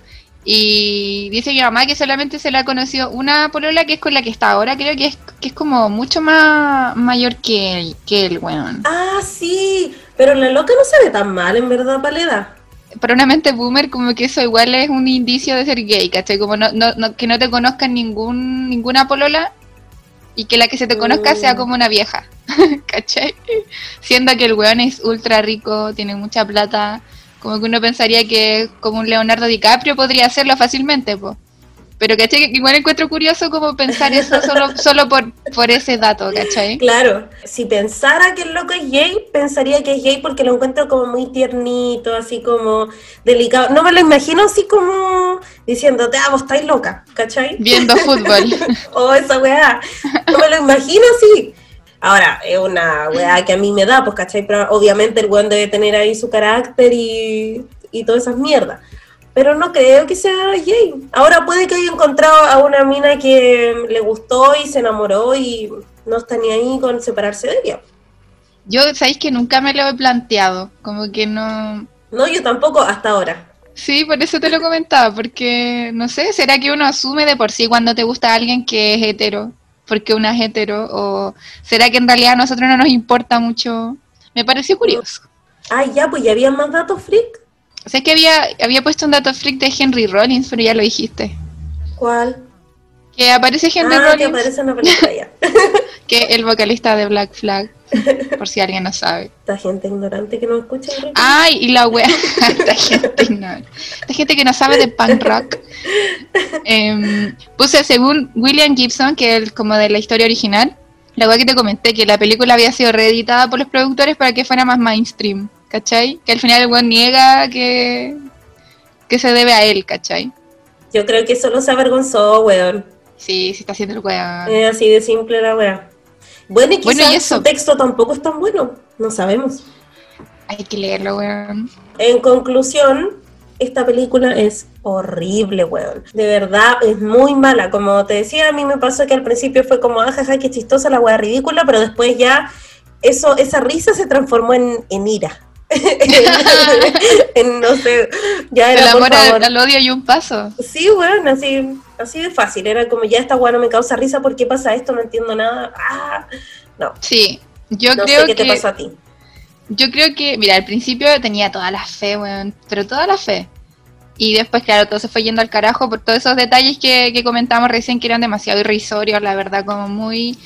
Y dice mi mamá que solamente se le ha conocido una polola que es con la que está ahora, creo que es, que es como mucho más mayor que él, que el weón. Ah, sí, pero la loca no se ve tan mal, en verdad, paleda. Para una mente boomer, como que eso igual es un indicio de ser gay, ¿cachai? Como no, no, que no te conozcan ningún, ninguna polola y que la que se te conozca sea mm. como una vieja, ¿cachai? Siendo que el weón es ultra rico, tiene mucha plata, como que uno pensaría que como un Leonardo DiCaprio podría hacerlo fácilmente, pues. Pero ¿cachai? Igual encuentro curioso como pensar eso solo, solo por, por ese dato, ¿cachai? Claro, si pensara que el loco es gay, pensaría que es gay porque lo encuentro como muy tiernito, así como delicado. No me lo imagino así como diciéndote, ah, vos estáis loca, ¿cachai? Viendo fútbol. oh, esa weá. No me lo imagino así. Ahora, es una weá que a mí me da, pues, ¿cachai? Pero obviamente el weón debe tener ahí su carácter y, y todas esas mierdas pero no creo que sea gay. Ahora puede que haya encontrado a una mina que le gustó y se enamoró y no está ni ahí con separarse de ella. Yo, sabéis que nunca me lo he planteado, como que no... No, yo tampoco hasta ahora. Sí, por eso te lo comentaba, porque no sé, ¿será que uno asume de por sí cuando te gusta alguien que es hetero? Porque una es hetero, o será que en realidad a nosotros no nos importa mucho. Me pareció curioso. Ay, ya, pues ya había más datos freak. O sea, que había, había puesto un dato freak de Henry Rollins, pero ya lo dijiste. ¿Cuál? Que aparece Henry ah, Rollins. que aparece en la película ya. que el vocalista de Black Flag, por si alguien no sabe. Esta gente ignorante que no escucha. Ay, y la wea. Esta gente ignorante. Esta gente que no sabe de punk rock. Em, puse según William Gibson, que es como de la historia original, la wea que te comenté, que la película había sido reeditada por los productores para que fuera más mainstream. ¿Cachai? Que al final el weón niega que, que se debe a él, ¿cachai? Yo creo que solo se avergonzó, weón. Sí, sí está haciendo el weón. Es así de simple la weón. Bueno, y quizás su texto tampoco es tan bueno, no sabemos. Hay que leerlo, weón. En conclusión, esta película es horrible, weón. De verdad, es muy mala. Como te decía, a mí me pasó que al principio fue como, ajaja, ah, qué chistosa la weá ridícula, pero después ya eso, esa risa se transformó en, en ira. no sé, ya era El amor al odio y un paso. Sí, bueno, así, así de fácil. Era como, ya esta no me causa risa, ¿por qué pasa esto? No entiendo nada. Ah, no. Sí, yo creo que... te pasó a ti? Yo creo que, mira, al principio tenía toda la fe, weón, pero toda la fe. Y después, claro, todo se fue yendo al carajo por todos esos detalles que, que comentamos recién que eran demasiado irrisorios, la verdad, como muy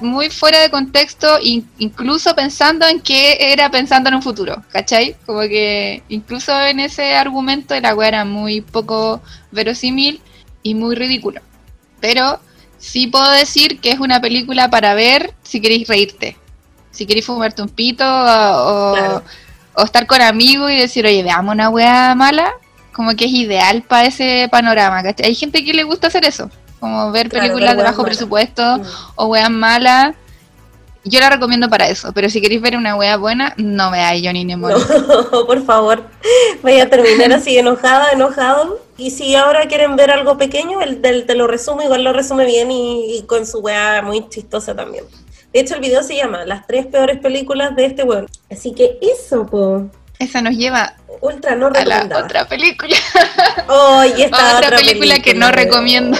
muy fuera de contexto, incluso pensando en que era pensando en un futuro, ¿cachai? Como que incluso en ese argumento el agua era muy poco verosímil y muy ridículo. Pero sí puedo decir que es una película para ver si queréis reírte, si queréis fumarte un pito o, estar con amigos y decir, oye, veamos una wea mala, como que es ideal para ese panorama, ¿cachai? Hay gente que le gusta hacer eso como ver películas de bajo presupuesto mm. o weas malas. Yo la recomiendo para eso, pero si queréis ver una wea buena, no veáis Johnny Mnemonic. No, por favor, vaya a terminar así enojada, enojado. Y si ahora quieren ver algo pequeño, el del te lo resumo, igual lo resume bien y, y con su weá muy chistosa también. De hecho, el video se llama Las tres peores películas de este weón. Así que eso, po. Esa nos lleva Ultra no a la otra película. Oh, y esta Otra película que no recomiendo.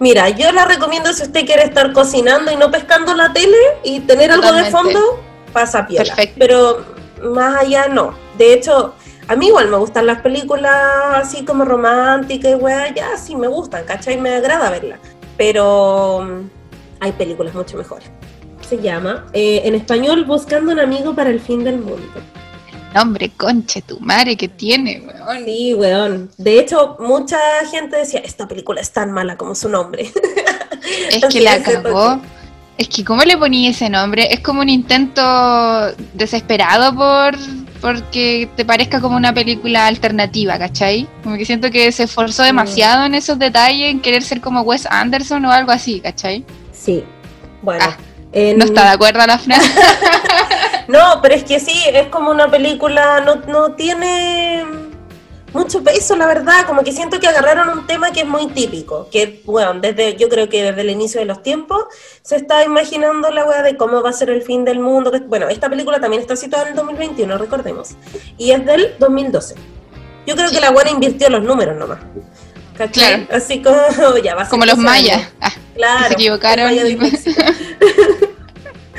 Mira, yo la recomiendo si usted quiere estar cocinando y no pescando la tele y tener algo de fondo, pasa piola. Perfecto. Pero más allá no. De hecho, a mí igual me gustan las películas así como románticas y weá, ya sí me gustan, ¿cachai? Me agrada verlas. Pero mm, hay películas mucho mejores. Se llama, eh, en español, Buscando un amigo para el fin del mundo. Nombre, conche, tu madre que tiene, weón. Sí, weón. De hecho, mucha gente decía, esta película es tan mala como su nombre. Es que la cagó. Es que, ¿cómo le ponía ese nombre? Es como un intento desesperado por porque te parezca como una película alternativa, ¿cachai? Como que siento que se esforzó demasiado en esos detalles, en querer ser como Wes Anderson o algo así, ¿cachai? Sí. Bueno. Ah, en- No está de acuerdo la frase. No, pero es que sí, es como una película, no, no tiene mucho peso, la verdad, como que siento que agarraron un tema que es muy típico, que, bueno, desde, yo creo que desde el inicio de los tiempos se está imaginando la weá de cómo va a ser el fin del mundo, bueno, esta película también está situada en el 2021, recordemos, y es del 2012. Yo creo que la buena invirtió los números nomás. ¿Cachai? Claro. Así como, ya va a ser como los 12 años. mayas. Ah, Claro. se equivocaron.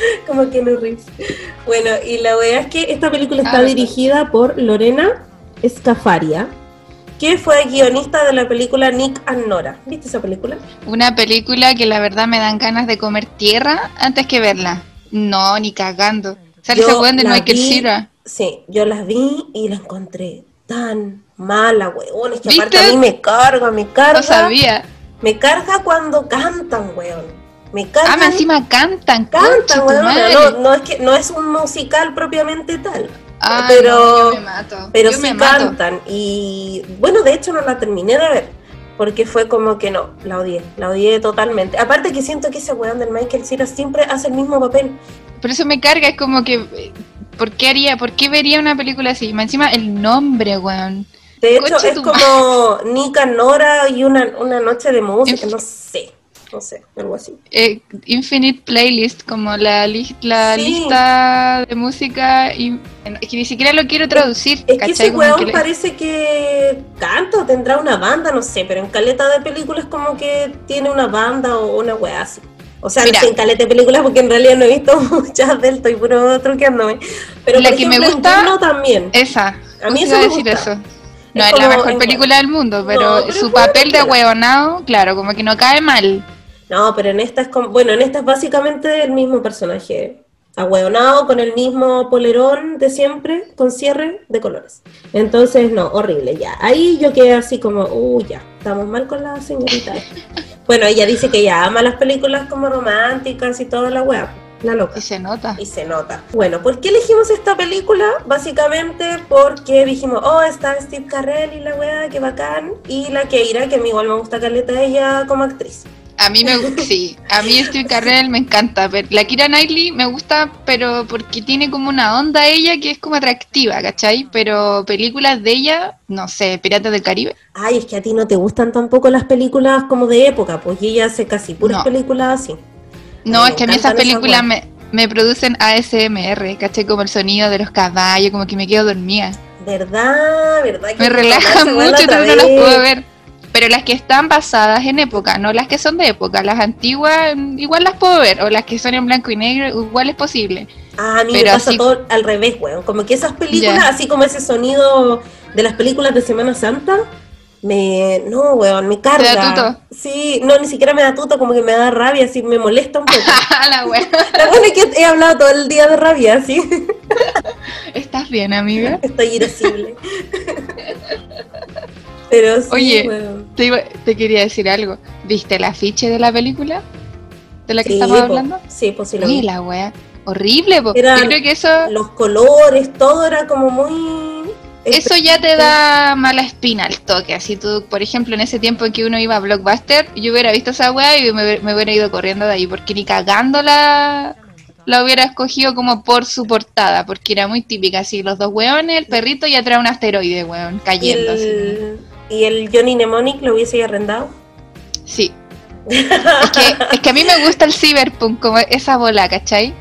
Como que no ríes. Bueno, y la verdad es que esta película está Ah, dirigida por Lorena Escafaria, que fue guionista de la película Nick and Nora. ¿Viste esa película? una película que la verdad me dan ganas de comer tierra antes que verla. No, ni cagando. Sale Yo ese weón del la Michael Cera. Sí, yo las vi y la encontré tan mala, weón. Es que ¿Viste? aparte a mí me carga, me carga. No sabía. Me carga cuando cantan, weón. Me carga. Ah, encima cantan, Cantan, madre. No, no es que no es un musical propiamente tal. Ay, pero- no, yo me mato. Pero yo sí me mato. cantan. Y bueno, de hecho no la terminé de ver. Porque fue como que no, la odié, la odié totalmente. Aparte que siento que ese weón del Michael Cera siempre hace el mismo papel. Por eso me carga, es como que. ¿Por qué haría, por qué vería una película así? Encima el nombre, weón. De hecho, es como Nika Nora y una, una noche de música, no sé, no sé, algo así. Eh, Infinite Playlist, como la, lis- la Sí. lista de música. Y, es que ni siquiera lo quiero traducir. Es que ese weón que parece que canta o tendrá una banda, no sé, pero en caleta de películas como que tiene una banda o una weá así. O sea, Mira. no sé en caleta de películas porque en realidad no he visto muchas del estoy puro truqueándome. Pero La por que me ejemplo, gusta- también. Esa. A mí eso me decir gusta. eso. No Es es, la mejor película del mundo, pero, No, pero su papel de huevonao, claro, como que no cae mal. No, pero en esta es como, bueno, en esta es básicamente el mismo personaje. Ahueonado, con el mismo polerón de siempre, con cierre de colores. Entonces, no, horrible, ya. Ahí yo quedé así como, uy, ya, estamos mal con la señorita. bueno, ella dice que ella ama las películas como románticas y toda la wea, la loca. Y se nota. Y se nota. Bueno, ¿por qué elegimos esta película? Básicamente porque dijimos, oh, está Steve Carell y la weá, qué bacán. Y la Keira, que a mí igual me gusta caleta ella como actriz. A mí me gusta, sí, a mí Steve Carell me encanta. pero La Kira Knightley me gusta, pero porque tiene como una onda ella que es como atractiva, ¿cachai? Pero películas de ella, no sé, Piratas del Caribe. Ay, es que a ti no te gustan tampoco las películas como de época, pues ella hace casi puras No. películas así. No, me es que a mí esas películas me, me producen ASMR, ¿cachai? Como el sonido de los caballos, como que me quedo dormida. ¿Verdad? ¿Verdad? que Me relaja mucho, no las puedo ver. Pero las que están basadas en época, no las que son de época. Las antiguas, mm, igual las puedo ver. O las que son en blanco y negro, igual es posible. Ah, a mí Pero me pasa así- todo al revés, weón. Como que esas películas, así como ese sonido de las películas de Semana Santa, me. No, weón, me carga. da tuto? Sí, no, ni siquiera me da tuto, como que me da rabia, así me molesta un poco. la wea. La buena es que he hablado todo el día de rabia, así. ¿Estás bien, amiga? Estoy irascible. Pero sí, Oye. Te, iba- te quería decir algo. ¿Viste el afiche de la película? ¿De la que Sí, estamos po. hablando? Sí, pues sí lo Uy, vi. la wea. Horrible, po. Yo creo que eso, Los colores, todo era como muy. eso ya te da mala espina al toque. Así tú, por ejemplo, en ese tiempo en que uno iba a Blockbuster, yo hubiera visto esa wea y me, me hubiera ido corriendo de ahí, porque ni cagando la, hubiera escogido como por su portada, porque era muy típica, así, los dos weones, el perrito y atrás un asteroide, weón, Y cayendo así. el, y el Johnny Mnemonic lo hubiese arrendado. Sí. es, que, es que a mí me gusta el cyberpunk, como esa bola, ¿cachai?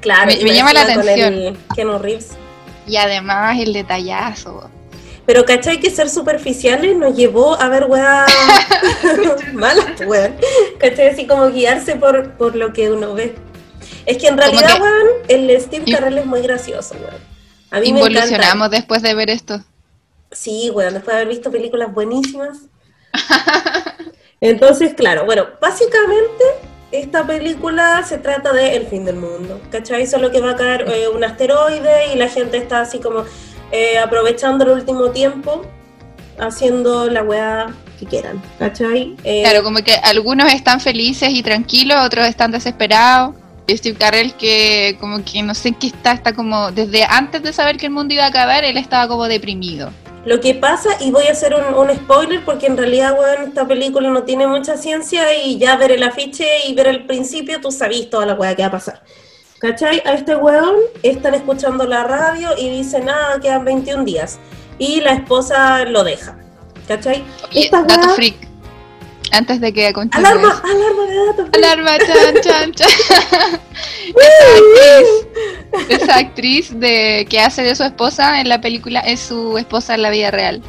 Claro, Me- me llama la atención. el Keanu Reeves. Y además el detallazo. Pero ¿cachai? Que ser superficiales nos llevó a ver weas malas, weón. ¿Cachai? Así como guiarse por, por lo que uno ve. Es que en realidad, que- weón, el Steve Carell es muy gracioso, weón. A mí me encanta. Involucionamos después de ver esto. Sí, weón, después de haber visto películas buenísimas. Entonces, claro, bueno, básicamente esta película se trata de el fin del mundo, ¿cachai? Solo que va a caer eh, un asteroide y la gente está así como eh, aprovechando el último tiempo, haciendo la weá que quieran, ¿cachai? Eh, Claro, como que algunos están felices y tranquilos, otros están desesperados. Steve Carell que como que no sé en qué está, está como desde antes de saber que el mundo iba a acabar, él estaba como deprimido. Lo que pasa, y voy a hacer un, un spoiler porque en realidad, weón, esta película no tiene mucha ciencia y ya ver el afiche y ver el principio, tú sabís toda la weá que va a pasar. ¿Cachai? A este weón están escuchando la radio y dicen, ah, quedan 21 días. Y la esposa lo deja. ¿Cachai? Esta dato weá- freak. Antes de que continúes. Alarma, alarma de datos. Alarma, chan, chan, chan. esa actriz, esa actriz de que hace de su esposa en la película es su esposa en la vida real.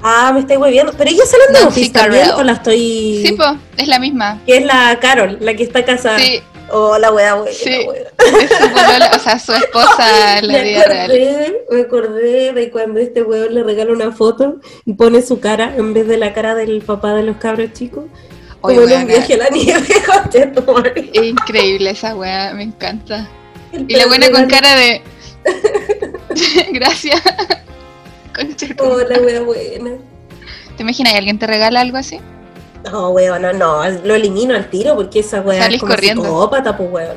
Ah, me estoy viendo. Pero ella sale en The Office también, o la estoy. Sí, po, es la misma. Que es la Carol, la que está casada. Sí, Oh, la wea, wea, Sí. la wea. su o sea, su esposa en la me vida real. acordé, me acordé de cuando este weón le regala una foto y pone su cara en vez de la cara del papá de los cabros chicos. Oye, como en un viaje a la nieve, madre. es increíble esa weá, me encanta. El Y la buena con cara de. Gracias. Concha Oh, la wea buena. ¿Te imaginas que alguien te regala algo así? No, weón, no, no, lo elimino al tiro porque esa wea Salís es como corriendo. psicópata, pues weón.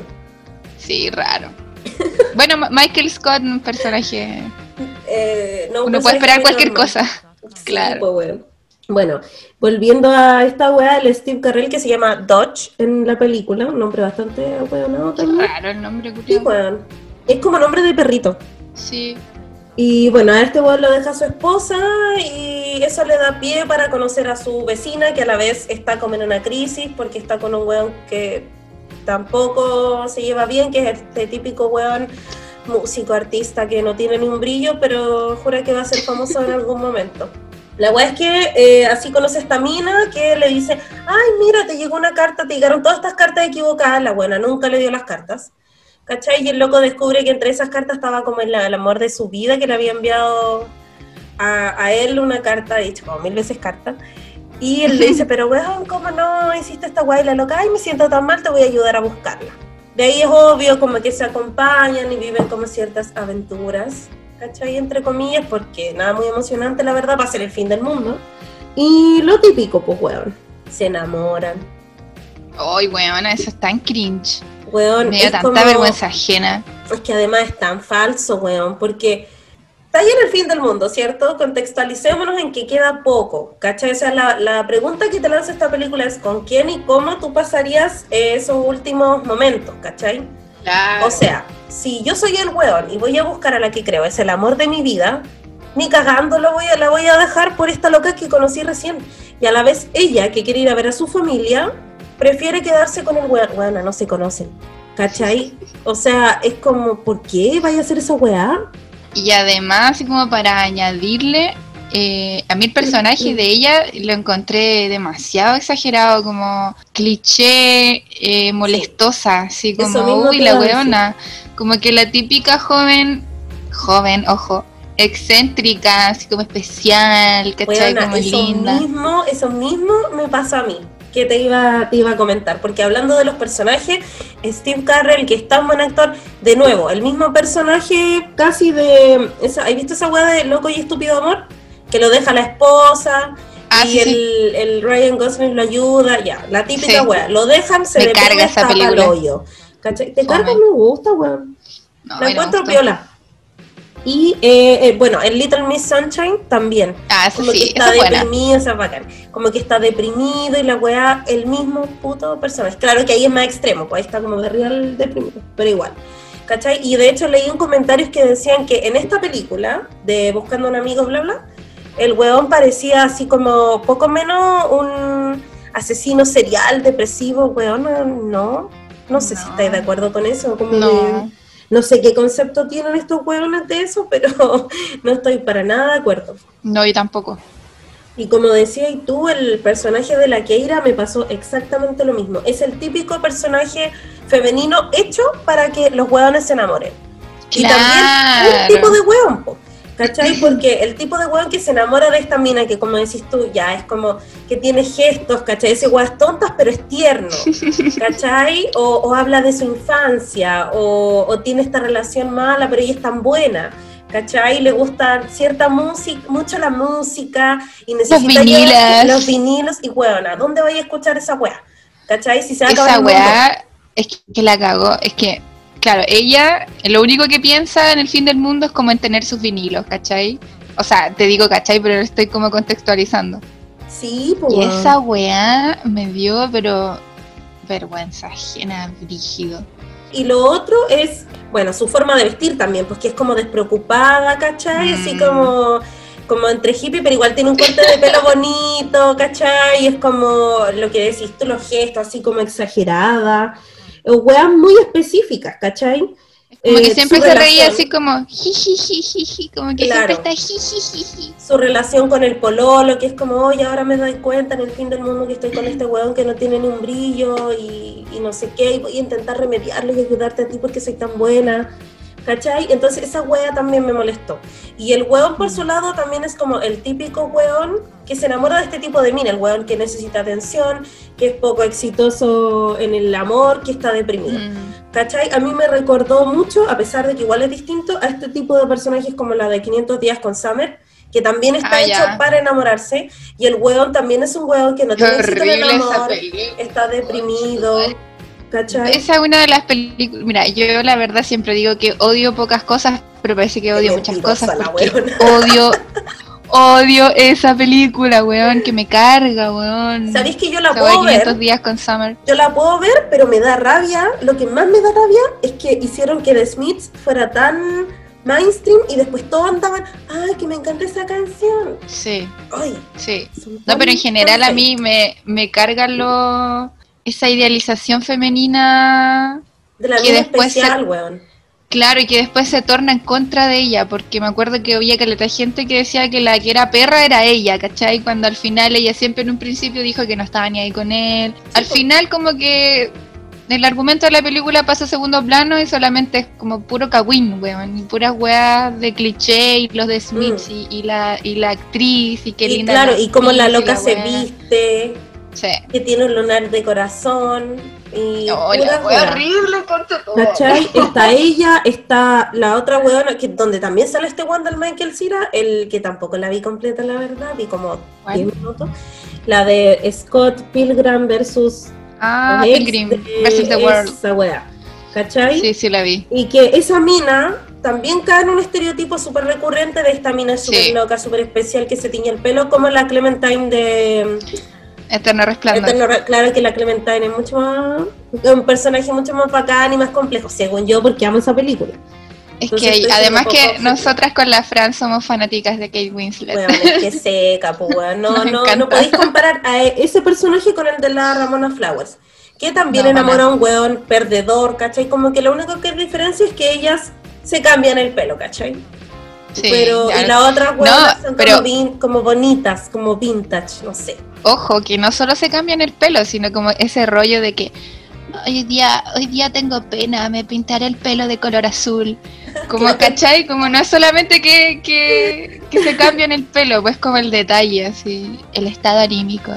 Sí, raro. Bueno, Michael Scott, un personaje. Eh, no, Uno puede es esperar cualquier normal. cosa. Sí, Claro. pues, weón. Bueno, volviendo a esta weá, el Steve Carell que se llama Dodge en la película, un nombre bastante weonado también. Raro el nombre, Sí, weón. Es como nombre de perrito. Sí. Y bueno, a este weón lo deja su esposa y eso le da pie para conocer a su vecina que a la vez está como en una crisis porque está con un weón que tampoco se lleva bien, que es este típico weón músico, artista que no tiene ni un brillo, pero jura que va a ser famoso en algún momento. La weá es que eh, así conoce esta mina que le dice, ay, mira, te llegó una carta, te llegaron todas estas cartas equivocadas, la buena nunca le dio las cartas. ¿Cachai? Y el loco descubre que entre esas cartas estaba como el, el amor de su vida, que le había enviado a, a él una carta, dicho como mil veces carta. Y él le dice, pero weón, ¿cómo no hiciste esta guay? La loca, ay, me siento tan mal, te voy a ayudar a buscarla. De ahí es obvio como que se acompañan y viven como ciertas aventuras, ¿cachai? Entre comillas, porque nada muy emocionante, la verdad, va a ser el fin del mundo. Y lo típico, pues, weón, se enamoran. Ay, weona, eso es tan cringe. Weón, Me es tanta como- vergüenza ajena. Es que además es tan falso, weón, porque está ahí en el fin del mundo, ¿cierto? Contextualicémonos en que queda poco, ¿cachai? O sea, la, la pregunta que te lanza esta película es ¿con quién y cómo tú pasarías eh, esos últimos momentos, ¿cachai? O sea, si yo soy el weón y voy a buscar a la que creo es el amor de mi vida, ni cagando lo voy a, la voy a dejar por esta loca que conocí recién. Y a la vez ella, que quiere ir a ver a su familia, prefiere quedarse con el weón. Bueno, no se conocen, ¿cachai? O sea, es como, ¿por qué vaya a hacer esa weá? Y además, así como para añadirle, eh, a mí el personaje de ella lo encontré demasiado exagerado, como cliché, eh, molestosa, así como, uy, la weona, como que la típica joven, joven, ojo, excéntrica, así como especial, ¿cachai? Weona, como eso linda. mismo, eso mismo me pasa a mí, que te iba, te iba a comentar, porque hablando de los personajes, Steve Carell, que es tan buen actor, de nuevo, el mismo personaje casi de, esa, ¿has visto esa weá de Loco y Estúpido Amor? Que lo deja la esposa, Ah, y sí, sí. el, Ryan Gosling lo ayuda, ya, la típica Sí. weá, lo dejan, se deprime, carga esa película. hoyo. ¿Cachai? Te Fome. carga, me gusta, weón. No, la encuentro piola. Y eh, eh, bueno, el Little Miss Sunshine también. Ah, eso Como que está deprimido, esa es bacán. Como que está deprimido y la weá, el mismo puto personaje. Claro que ahí es más extremo, pues ahí está como de real deprimido, pero igual. ¿Cachai? Y de hecho leí en comentarios que decían que en esta película, de Buscando un amigo, bla, bla, el weón parecía así como poco menos un asesino serial, depresivo, weón, no. No sé si estáis de acuerdo con eso. Como No. No sé qué concepto tienen estos weones de eso, pero no estoy para nada de acuerdo. No, y tampoco. Y como decías tú, el personaje de la Keira me pasó exactamente lo mismo. Es el típico personaje femenino hecho para que los hueones se enamoren. Y también un tipo de hueón, po, ¿cachai? Porque el tipo de hueón que se enamora de esta mina, que como decís tú, ya es como que tiene gestos, ¿cachai? Ese hueás tontas, pero es tierno, ¿cachai? O, o habla de su infancia, o, o tiene esta relación mala, pero ella es tan buena. ¿Cachai? Le gusta cierta música, mucho la música y necesita vinilos. llevar los vinilos y hueona, ¿dónde voy a escuchar esa hueá? ¿Cachai? Si se va a acabar Esa weá es que, que la cagó. Es que, claro, ella lo único que piensa en el fin del mundo es como en tener sus vinilos, ¿cachai? O sea, te digo ¿cachai? Pero lo estoy como contextualizando. Sí, pues. Y esa weá me dio, pero vergüenza ajena, brígido. Y lo otro es, bueno, su forma de vestir también, pues que es como despreocupada, ¿cachai? Así Mm. como, como entre hippie, pero igual tiene un corte de pelo bonito, ¿cachai? Y es como lo que decís tú, los gestos, así como exagerada. Weas muy específicas, ¿cachai? Como Eh, que siempre se reía relación- así como jijijijiji, como que Claro. siempre está jijijiji. su relación con el pololo, que es como, oye, ahora me doy cuenta en el fin del mundo que estoy con este weón que no tiene ni un brillo y, y no sé qué, y voy a intentar remediarlo y ayudarte a ti porque soy tan buena. ¿Cachai? Entonces esa wea también me molestó. Y el weón por su lado también es como el típico weón que se enamora de este tipo de mina, el weón que necesita atención, que es poco exitoso en el amor, que está deprimido. Mm. ¿Cachai? A mí me recordó mucho, a pesar de que igual es distinto, a este tipo de personajes como la de 500 días con Summer, que también está Ah, hecho ya. para enamorarse, y el weón también es un weón que no Qué tiene éxito en el amor, está deprimido, ¿cachai? Esa es una de las películas. Mira, yo la verdad siempre digo que odio pocas cosas, pero parece que odio muchas cosas. odio, odio esa película, weón, que me carga, weón. ¿Sabéis que yo la puedo 500 ver? días con Summer. Yo la puedo ver, pero me da rabia, lo que más me da rabia es que hicieron que The Smiths fuera tan mainstream y después todos andaban, ay, que me encanta esa canción. Sí, Ay, sí. No, pero en general a mí me, me carga lo, esa idealización femenina, De la que mina después se- weón. claro, y que después se torna en contra de ella, porque me acuerdo que había caleta gente que decía que la que era perra era ella, ¿cachai? Cuando al final ella siempre en un principio dijo que no estaba ni ahí con él. al final como que el argumento de la película pasa a segundo plano y solamente es como puro cagüín, weón, y puras weas de cliché y los de Smith Mm. y, y la, y la actriz y qué y linda. claro, y como la loca se viste, Sí. que tiene un lunar de corazón y No, pura la horrible, concha tu ¿Cachai? Está ella, está la otra weona, que donde también sale este one del Michael Cera, el que tampoco la vi completa, la verdad, vi como ¿Cuál? 10 minutos. La de Scott Pilgrim versus Ah, Pilgrim versus the World. Esa wea. ¿Cachai? Sí, sí la vi. Y que esa mina también cae en un estereotipo súper recurrente de esta mina súper Sí. loca, súper especial, que se tiñe el pelo, como la Clementine de Eterno Resplandor. Eterno claro que la Clementine es mucho más un personaje mucho más bacán y más complejo, según yo, porque amo esa película. Es Entonces que además que poco nosotras con la Fran somos fanáticas de Kate Winslet. Es que seca, pues. No, no, encanta. no podéis comparar a e- ese personaje con el de la Ramona Flowers, que también No, enamora a un weón perdedor, ¿cachai? Como que lo único que es diferencia es que ellas se cambian el pelo, ¿cachai? Sí, pero claro. y las otras weonas son pero- como, vin- como bonitas, como vintage, no sé. Ojo, que no solo se cambian el pelo, sino como ese rollo de que hoy día, hoy día tengo pena, me pintaré el pelo de color azul. Como, ¿cachai? Como no es solamente que, que, que se cambian el pelo, pues como el detalle, así, el estado anímico.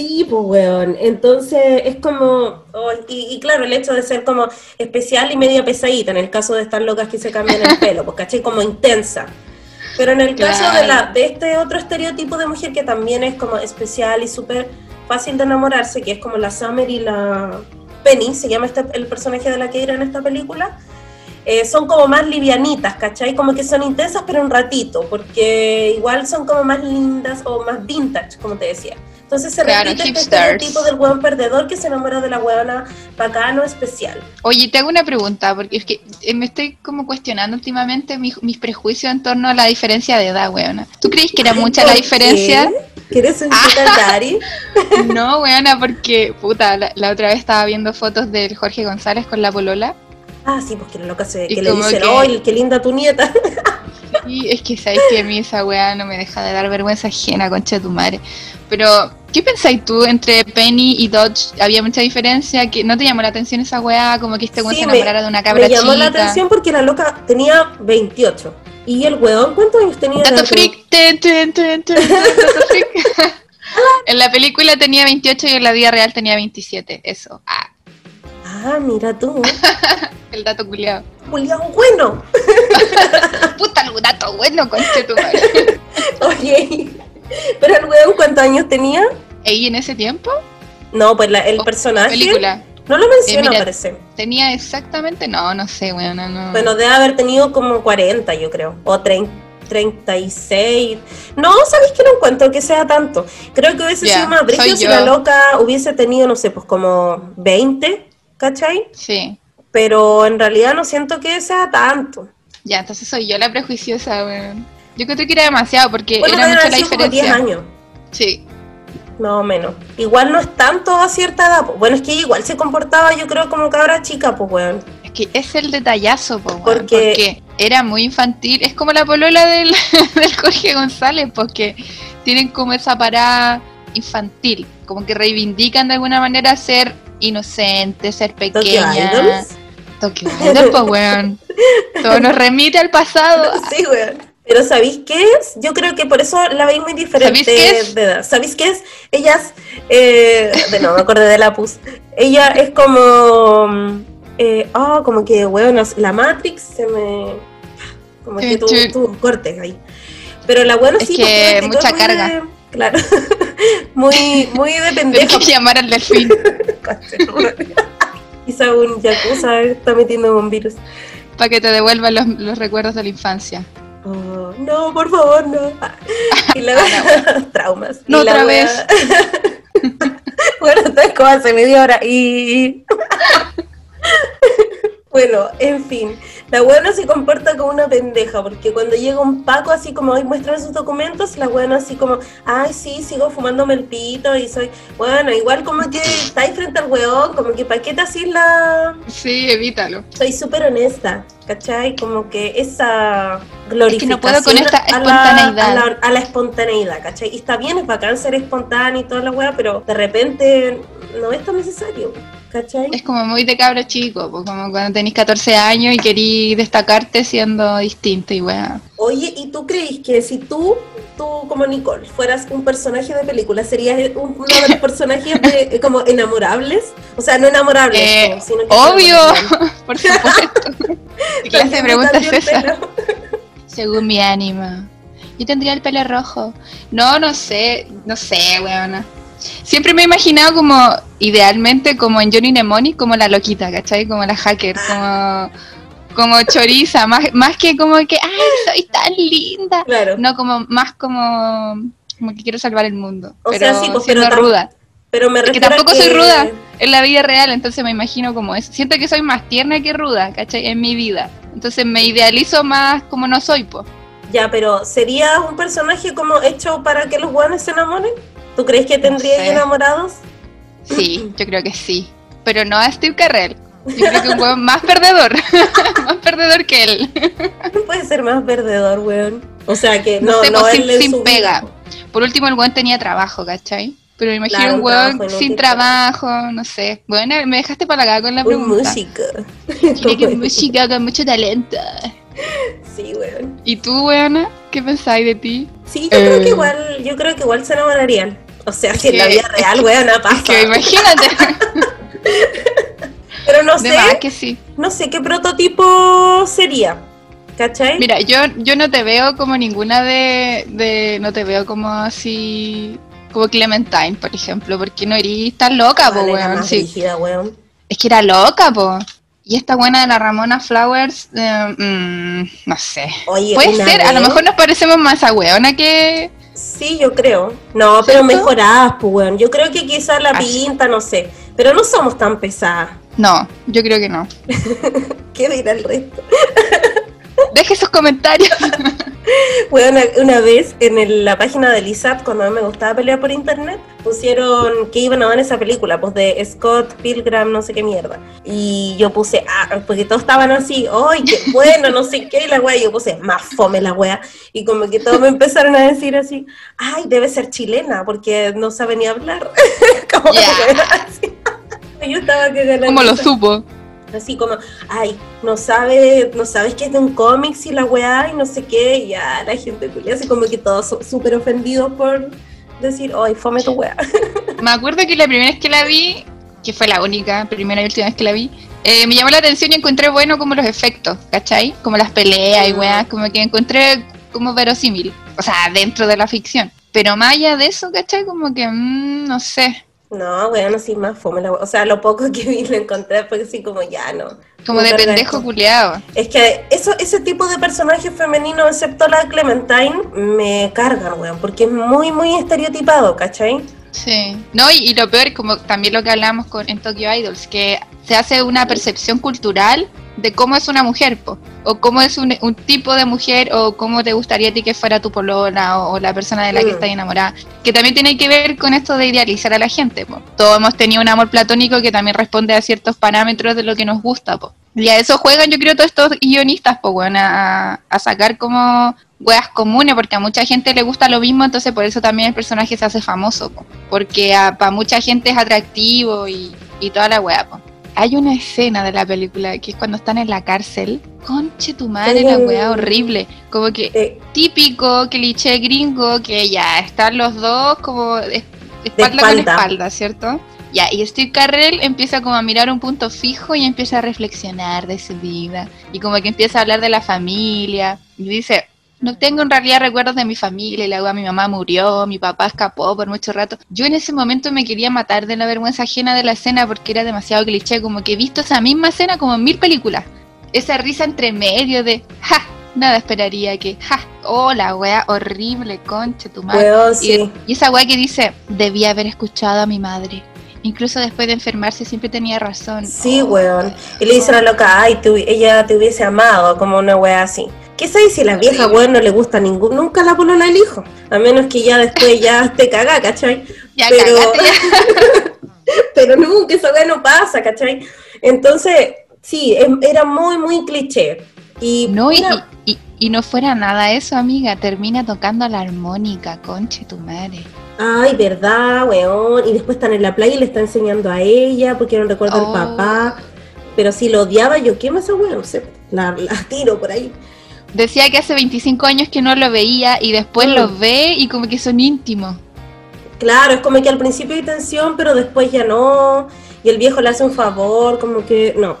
Sí, pues weón. Entonces es como. oh, y, y claro, el hecho de ser como especial y media pesadita, en el caso de estar locas que se cambian el pelo, pues caché como intensa. Pero en el caso de, la, de este otro estereotipo de mujer que también es como especial y súper fácil de enamorarse, que es como la Summer y la Penny, se llama este, el personaje de la que era en esta película, eh, son como más livianitas, ¿cachai? Como que son intensas pero un ratito, porque igual son como más lindas o más vintage, como te decía. Entonces se Claro, repite este estereotipo del weón perdedor que se enamora de la weona bacano especial. Oye, te hago una pregunta, porque es que eh, me estoy como cuestionando últimamente mis, mis prejuicios en torno a la diferencia de edad, weona. ¿Tú crees que era mucha la ¿Por diferencia? ¿Quieres un sugar daddy? No, weona, porque, puta, la, la otra vez estaba viendo fotos del Jorge González con la polola. Ah, sí, pues que la loca se, Y que le dicen, que- ¡ay, qué linda tu nieta! Y es que sabes que a mí esa weá no me deja de dar vergüenza ajena, concha de tu madre. Pero, ¿qué pensáis tú entre Penny y Dodge? ¿Había mucha diferencia? que ¿No te llamó la atención esa weá? Como que este weón Sí, se me- enamorara de una cabra Me llamó la chica. atención porque la loca tenía 28. ¿Y el weón cuántos años tenía? Dato freak. Ten, ten, ten, dato freak. en la película tenía 28 y en la vida real tenía 27. Eso. Ah, Ah, mira tú. el dato culiado. Julián, bueno. Puta, el dato bueno, concha de tu madre. Oye, pero el weón cuántos años tenía? ¿Ella en ese tiempo? No, pues la- el O personaje. Película. No lo menciona, Eh, mira. parece. Tenía exactamente, no, no sé, weón, no, no. Bueno, debe haber tenido como 40, yo creo. O 30, 36. No, ¿sabéis que no encuentro que sea tanto? Creo que hubiese Ya, sido más brillo si la loca hubiese tenido, no sé, pues como 20, ¿cachai? Sí. Pero en realidad no siento que sea tanto. Ya, entonces soy yo la prejuiciosa, weón. Yo creo que era demasiado porque Bueno, era mucha la como 10 diferencia. años, Sí. más o menos. Igual no es tanto a cierta edad. po. Bueno, es que igual se comportaba, yo creo, como cabra chica, pues, weón. Es que es el detallazo, po, weón, Porque- porque... era muy infantil. Es como la polola del, del Jorge González, porque tienen como esa parada infantil, como que reivindican de alguna manera ser inocente, ser pequeña. Tokyo Idols, pues, weón. Todo nos remite al pasado. Sí, weón. Pero ¿sabéis qué es? Yo creo que por eso la veis muy diferente ¿Sabéis qué es? de edad. ¿Sabéis qué es? Ellas, eh, de no, me acordé de la pus. Ella es como, eh, ah, como que, weón, la Matrix se me, como que sí. tú cortes ahí. Pero la buena Es sí, que mucha carga. de- claro, muy, muy de pendeja. que llamar al delfín. Quizá un yakuza está metiendo un virus. para que te devuelvan los, los recuerdos de la infancia. Oh, no, por favor, no. Y luego, traumas. Ah, No, Y la otra vez. bueno, entonces como hace media hora y... bueno, en fin, la buena se comporta como una pendeja, porque cuando llega un Paco así como, ay, muestran sus documentos, la buena así como, ay, sí, sigo fumándome el pito y soy, bueno, igual como que está ahí frente al weón, como que pa' qué te así la Sí, evítalo. soy súper honesta, ¿cachai? Como que esa glorificación no puedo con esta a la- espontaneidad. A la, a la espontaneidad, ¿cachai? Y está bien, es bacán ser espontáneo y toda la weá, pero de repente no es tan necesario, ¿cachai? Es como muy de cabro chico, pues como cuando tenés 14 años y querís destacarte siendo distinto y weá. Oye, ¿y tú crees que si tú, tú como Nicole, fueras un personaje de película, serías un- uno de los personajes de, eh, como enamorables? O sea, no enamorables, Eh, sino que obvio. enamorables. Por supuesto. ¿Qué clase de pregunta es esa? Según mi ánima. Yo tendría el pelo rojo. No, no sé, no sé, weona. Siempre me he imaginado como, idealmente, como en Johnny Mnemonic, como la loquita, ¿cachai? Como la hacker, como, como choriza, más, más que como que, ay, soy tan linda. Claro. No, como más como, como que quiero salvar el mundo. O pero sea, sí, pues, siendo pero ruda. Pero me Es que a tampoco soy ruda en la vida real, entonces me imagino como eso. Siento que soy más tierna que ruda, ¿cachai? En mi vida. Entonces me idealizo más como no soy, pues. Ya, pero ¿sería un personaje como hecho para que los guanes se enamoren? ¿Tú crees que tendría sé. enamorados? Sí, yo creo que sí. Pero no a Steve Carrell. Yo creo que un weón más perdedor. más perdedor que él. No puede ser más perdedor, weón. O sea que No no, sé, no, pues, él sin- pega. Por último, el weón tenía trabajo, ¿cachai? Pero me imagino Claro, un un weón trabajo sin trabajo, no sé. Bueno, me dejaste para acá con la Un pregunta. músico. Tiene que música con mucho talento. Sí, weón. ¿Y tú, weona? ¿Qué pensáis de ti? Sí, yo creo Eh. que igual, yo creo que igual se enamorarían. O sea, si en la que- vida real, weón, no pasa. Es que imagínate. Pero no sé, que sí. no sé qué prototipo sería. ¿Cachai? Mira, yo, yo no te veo como ninguna de, de. No te veo como así. Como Clementine, por ejemplo, porque no eres tan loca, po, Vale, era weón. sí. rígida, weón. Es que era loca, po. Y esta buena de la Ramona Flowers, eh, mm, no sé. Oye, Puede ser, a lo mejor nos parecemos más a weona que, Sí, yo creo. No, pero mejoradas, pues, weón. Yo creo que quizás la pinta, no sé. Pero no somos tan pesadas. No, yo creo que no. ¿Qué dirá el resto? Deje sus comentarios. Bueno, una vez en la página de ISAT, cuando a mí me gustaba pelear por internet, pusieron que iban a dar esa película, pues de Scott Pilgrim, no sé qué mierda. Y yo puse, ah, porque todos estaban así, ¡ay, qué bueno! No sé qué, y la wea, y yo puse, más fome la wea. Y como que todos me empezaron a decir así, ¡ay, debe ser chilena! Porque no sabe ni hablar. como Yo estaba que ¿Cómo lo supo? Así como, ay, no sabe, no sabes que es de un cómic y la weá y no sé qué, y ya la gente así como que todos súper ofendidos por decir, ay, fome tu weá. Me acuerdo que la primera vez que la vi, que fue la única, primera y última vez que la vi, eh, me llamó la atención y encontré bueno como los efectos, ¿cachai? Como las peleas y weá, como que encontré como verosímil, o sea, dentro de la ficción. Pero más allá de eso, ¿cachai? Como que, mmm, no sé, no, bueno, sí, más fome O sea, lo poco que vi lo encontré fue así como ya, no. Como de pendejo culiado. Es que eso, ese tipo de personajes femeninos, excepto la Clementine, me cargan, weón, porque es muy, muy estereotipado, ¿cachai? Sí. No, y, lo peor, como también lo que hablamos con, en Tokyo Idols, que se hace una percepción cultural de cómo es una mujer, o cómo es un, tipo de mujer, o cómo te gustaría a ti que fuera tu polola, o, la persona de la que mm. estás enamorada, que también tiene que ver con esto de idealizar a la gente. Po. Todos hemos tenido un amor platónico que también responde a ciertos parámetros de lo que nos gusta. Po. Y a eso juegan, yo creo, todos estos guionistas, pues, bueno, a, sacar como weas comunes, porque a mucha gente le gusta lo mismo, entonces por eso también el personaje se hace famoso, porque para mucha gente es atractivo y, y toda la wea. Po hay una escena de la película que es cuando están en la cárcel. Conche tu madre, la weá horrible. Como que típico cliché gringo que ya están los dos como espalda, con espalda, ¿cierto? Ya, y Steve Carrell empieza como a mirar un punto fijo y empieza a reflexionar de su vida. Y como que empieza a hablar de la familia. Y dice, no tengo en realidad recuerdos de mi familia, y luego mi mamá murió, mi papá escapó por mucho rato. Yo en ese momento me quería matar de la vergüenza ajena de la escena porque era demasiado cliché, como que he visto esa misma escena como en mil películas. Esa risa entre medio de, ja, nada esperaría que, ja, oh, la wea horrible, concha, tu madre. y, esa wea que dice, debía haber escuchado a mi madre. Incluso después de enfermarse siempre tenía razón. Sí, weón. Y le dice a la loca, ay, ella te hubiese amado, como una wea así. ¿Qué sabes si la vieja weón no le gusta ningún, nunca la polola el hijo? A menos que ya después ya te caga, ¿cachai? Ya pero, pero nunca esa weá no pasa, ¿cachai? Entonces, sí, era muy, muy cliché. Y no, y, y, no fuera nada eso, amiga, termina tocando la armónica, conche tu madre. Ay, verdad, weón. Y después están en la playa y le está enseñando a ella porque no recuerda al oh. papá. Pero si lo odiaba, yo, ¿qué más, weón? La, la tiro por ahí. Decía que hace 25 años que no lo veía y después lo mm. ve y como que son íntimos. Claro, es como que al principio hay tensión, pero después ya no. Y el viejo le hace un favor, como que no.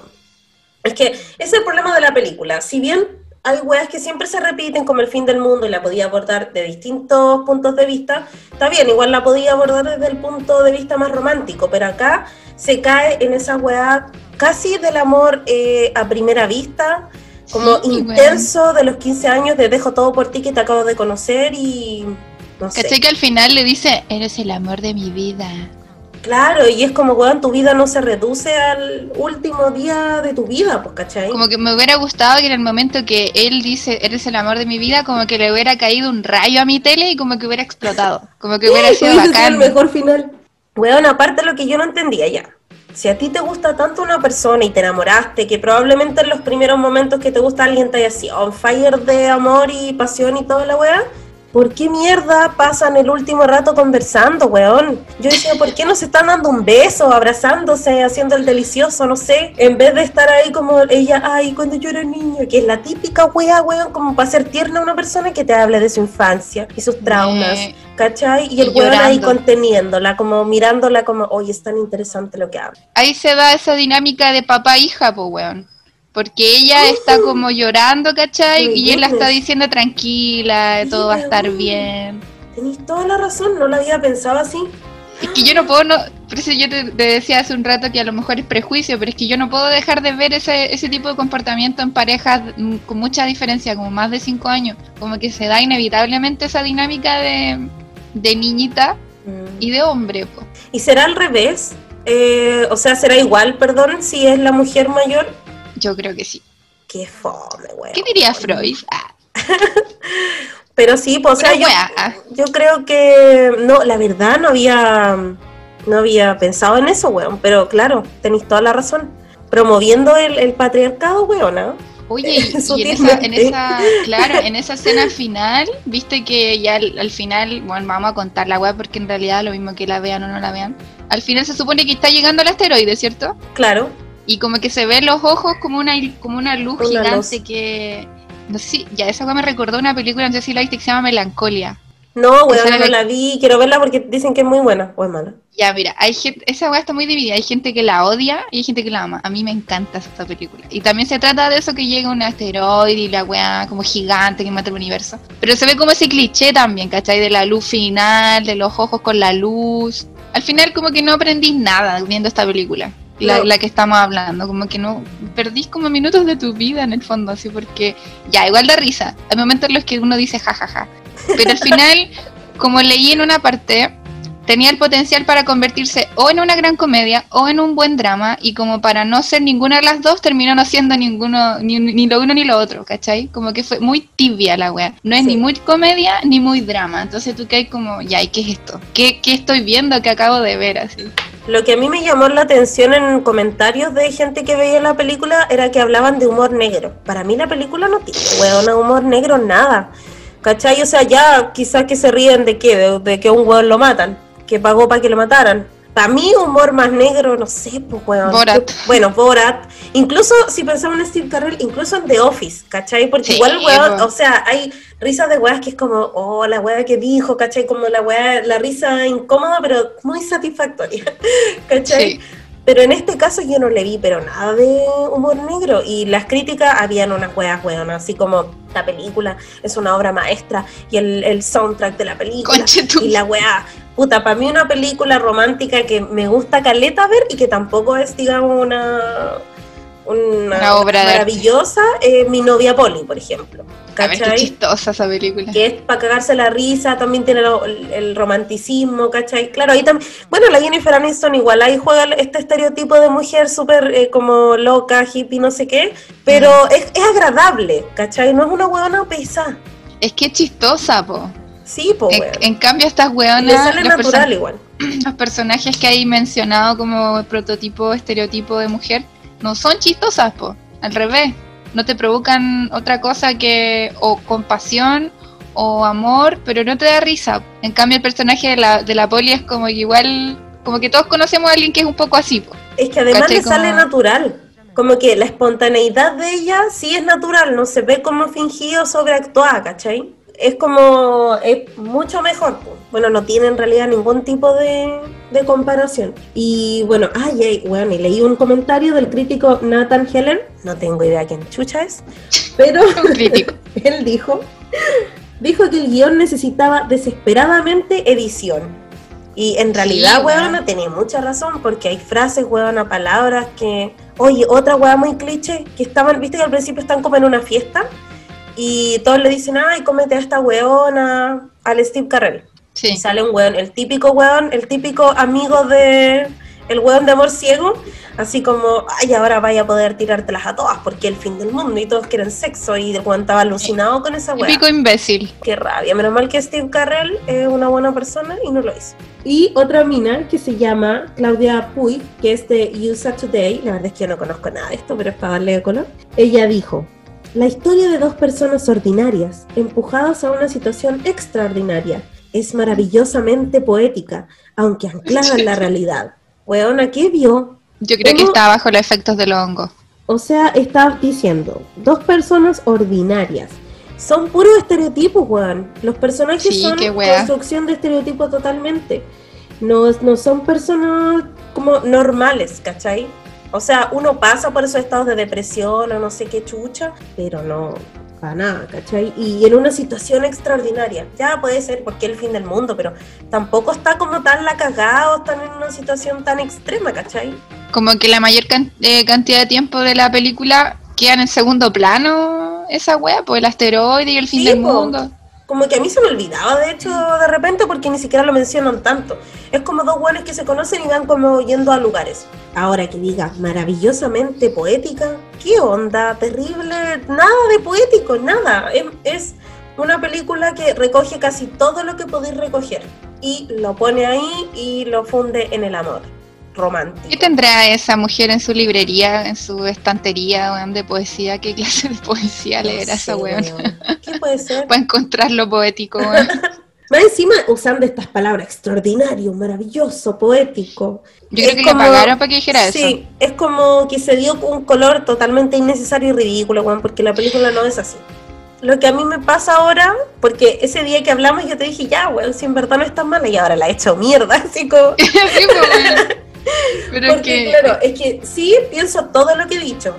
Es que ese es el problema de la película. Si bien hay weas que siempre se repiten como el fin del mundo y la podía abordar de distintos puntos de vista, está bien, igual la podía abordar desde el punto de vista más romántico, pero acá se cae en esa wea casi del amor eh, a primera vista, como intenso de los 15 años de dejo todo por ti que te acabo de conocer y no sé. que al final le dice, eres el amor de mi vida. Claro, y es como, weón, tu vida no se reduce al último día de tu vida, pues, ¿cachai? Como que me hubiera gustado que en el momento que él dice, eres el amor de mi vida, como que le hubiera caído un rayo a mi tele y como que hubiera explotado. Como que hubiera sido bacán. el mejor final. Weón, aparte lo que yo no entendía ya si a ti te gusta tanto una persona y te enamoraste, que probablemente en los primeros momentos que te gusta alguien te haya sido on fire de amor y pasión y toda la weá, ¿por qué mierda pasan el último rato conversando, weón? Yo decía, ¿por qué no se están dando un beso, abrazándose, haciendo el delicioso, no sé? En vez de estar ahí como ella, ay, cuando yo era niño, que es la típica weá, weón, como para ser tierna a una persona que te hable de su infancia y sus traumas, ¿cachai? Y el weón ahí conteniéndola, como mirándola como, oye, es tan interesante lo que habla. Ahí se da esa dinámica de papá-hija, pues, weón. Porque ella está como llorando, ¿cachai? y él la está diciendo tranquila, todo va a estar bien. Tenéis toda la razón, no la había pensado así. Es que yo no puedo, no, Por eso yo te, decía hace un rato que a lo mejor es prejuicio, pero es que yo no puedo dejar de ver ese, ese tipo de comportamiento en parejas mm, con mucha diferencia, como más de cinco años. Como que se da inevitablemente esa dinámica de, de niñita y de hombre. ¿Y será al revés? Eh, o sea, ¿será igual, perdón, si es la mujer mayor? Yo creo que sí. Qué fome, güey. ¿Qué diría Freud? Ah. Pero sí, pues, o sea, yo, yo, creo que no, la verdad no había no había pensado en eso, weón. Pero claro, tenéis toda la razón. Promoviendo el, patriarcado, weón, ¿no? Oye, y, en, esa, claro, en esa escena final, viste que ya al, final, bueno, vamos a contar la weá porque en realidad lo mismo que la vean o no la vean. Al final se supone que está llegando el asteroide, ¿cierto? Claro. Y como que se ven los ojos como una, como una luz gigante que. No sé si, ya esa weá me recordó una película, no sé si la viste, que se llama Melancolia. No, weón, no la vi, quiero verla porque dicen que es muy buena o es mala. Ya, mira, hay gente, esa weá está muy dividida, hay gente que la odia y hay gente que la ama. A mí me encanta esta película. Y también se trata de eso que llega un asteroide y la weá como gigante que mata el universo. Pero se ve como ese cliché también, ¿cachai? De la luz final, de los ojos con la luz. Al final como que no aprendís nada viendo esta película. La, la, que estamos hablando, como que no perdís como minutos de tu vida en el fondo, así porque ya, igual da risa. Hay momentos en los que uno dice jajaja, pero al final, como leí en una parte, tenía el potencial para convertirse o en una gran comedia o en un buen drama y como para no ser ninguna de las dos terminó no siendo ninguno ni, lo uno ni lo otro, ¿cachai? Como que fue muy tibia la wea. No es ni muy comedia ni muy drama. Entonces tú caes como, ya, ¿y qué es esto? ¿Qué, ¿Qué estoy viendo que acabo de ver así? Lo que a mí me llamó la atención en comentarios de gente que veía la película era que hablaban de humor negro. Para mí la película no tiene, weón, humor negro, nada. ¿Cachai? O sea, ya quizás que se ríen de qué, de, que un weón lo matan, que pagó para que lo mataran. Para mí, humor más negro, no sé, pues weón. Borat. Bueno, Borat. Incluso si pensamos en Steve Carell, incluso en The Office, ¿cachai? Porque igual, weón, o sea, hay risas de weas que es como, oh, la wea que dijo, ¿cachai? Como la wea, la risa incómoda, pero muy satisfactoria, ¿cachai? Sí. Pero en este caso yo no le vi, pero nada de humor negro. Y las críticas habían unas weas, weón, así como la película es una obra maestra y el, soundtrack de la película y la wea. Puta, para mí una película romántica que me gusta caleta ver y que tampoco es, digamos, una, una, obra maravillosa, eh, Mi novia Polly, por ejemplo. ¿cachai? chistosa esa película. Que es para cagarse la risa, también tiene el, romanticismo, ¿cachai? Claro, ahí también, bueno, la Jennifer Aniston igual, ahí juega este estereotipo de mujer súper eh, como loca, hippie, no sé qué, pero es, agradable, ¿cachai? No es una huevona pesada. Es que es chistosa, po. Sí, po, en, cambio estas hueonas... Le sale natural igual. Los personajes que hay mencionado como prototipo, estereotipo de mujer, no son chistosas, po. Al revés no te provocan otra cosa que o compasión o amor, pero no te da risa. En cambio el personaje de la, de la poli es como que igual, como que todos conocemos a alguien que es un poco así. Es que además le sale natural. Como que la espontaneidad de ella sí es natural, no se ve como fingido sobreactuada, ¿cachai? Es como, es mucho mejor. Bueno, no tiene en realidad ningún tipo de, comparación. Y bueno, ay, bueno, y leí un comentario del crítico Nathan Heller, no tengo idea quién chucha es, pero él dijo, dijo que el guion necesitaba desesperadamente edición. Y en realidad, sí, tenía mucha razón, porque hay frases, weón, palabras que... Oye, otra weón muy cliché, que estaban, viste que al principio están como en una fiesta, y todos le dicen, ay, cómete a esta weona, al Steve Carell. Y sale un weón, el típico weón, el típico amigo de el weón de amor ciego, así como, ay, ahora vaya a poder tirártelas a todas porque el fin del mundo y todos quieren sexo y el weón estaba alucinado con esa weón. Típico imbécil. Qué rabia, menos mal que Steve Carell es una buena persona y no lo hizo. Y otra mina que se llama Claudia Puig, que es de USA Today, la verdad es que yo no conozco nada de esto, pero es para darle color. Ella dijo, la historia de dos personas ordinarias, empujadas a una situación extraordinaria, es maravillosamente poética, aunque anclada en la realidad. Weona, ¿qué vio? Yo creo que está bajo los efectos del hongo. O sea, está diciendo, dos personas ordinarias. Son puros estereotipos, weón. Los personajes son construcción de estereotipos totalmente. No, no son personas como normales, ¿cachai? O sea, uno pasa por esos estados de depresión o no sé qué chucha, pero no, para nada, ¿cachai? Y en una situación extraordinaria. Ya puede ser porque el fin del mundo, pero tampoco está como tan la cagada o están en una situación tan extrema, ¿cachai? Como que la mayor eh, cantidad de tiempo de la película queda en el segundo plano esa wea, pues el asteroide y el fin del mundo como que a mí se me olvidaba, de hecho, de repente, porque ni siquiera lo mencionan tanto. Es como dos buenos que se conocen y van como yendo a lugares. Ahora que diga maravillosamente poética, ¿qué onda? Terrible, nada de poético, nada. Es, es una película que recoge casi todo lo que podéis recoger y lo pone ahí y lo funde en el amor romántico. ¿Qué tendrá esa mujer en su librería, en su estantería de poesía? ¿Qué clase de poesía leerá esa weón? ¿Qué puede ser? Para encontrar lo poético, Más encima usando estas palabras, extraordinario, maravilloso, poético. Yo creo que le pagaron para que dijera eso. Sí, es como que se dio un color totalmente innecesario y ridículo, weón, porque la película no es así. Lo que a mí me pasa ahora, porque ese día que hablamos yo te dije, ya, weón, si en verdad no es tan mala, y ahora la he hecho mierda, así como... sí, pues, Pero Porque, claro, es que sí pienso todo lo que he dicho.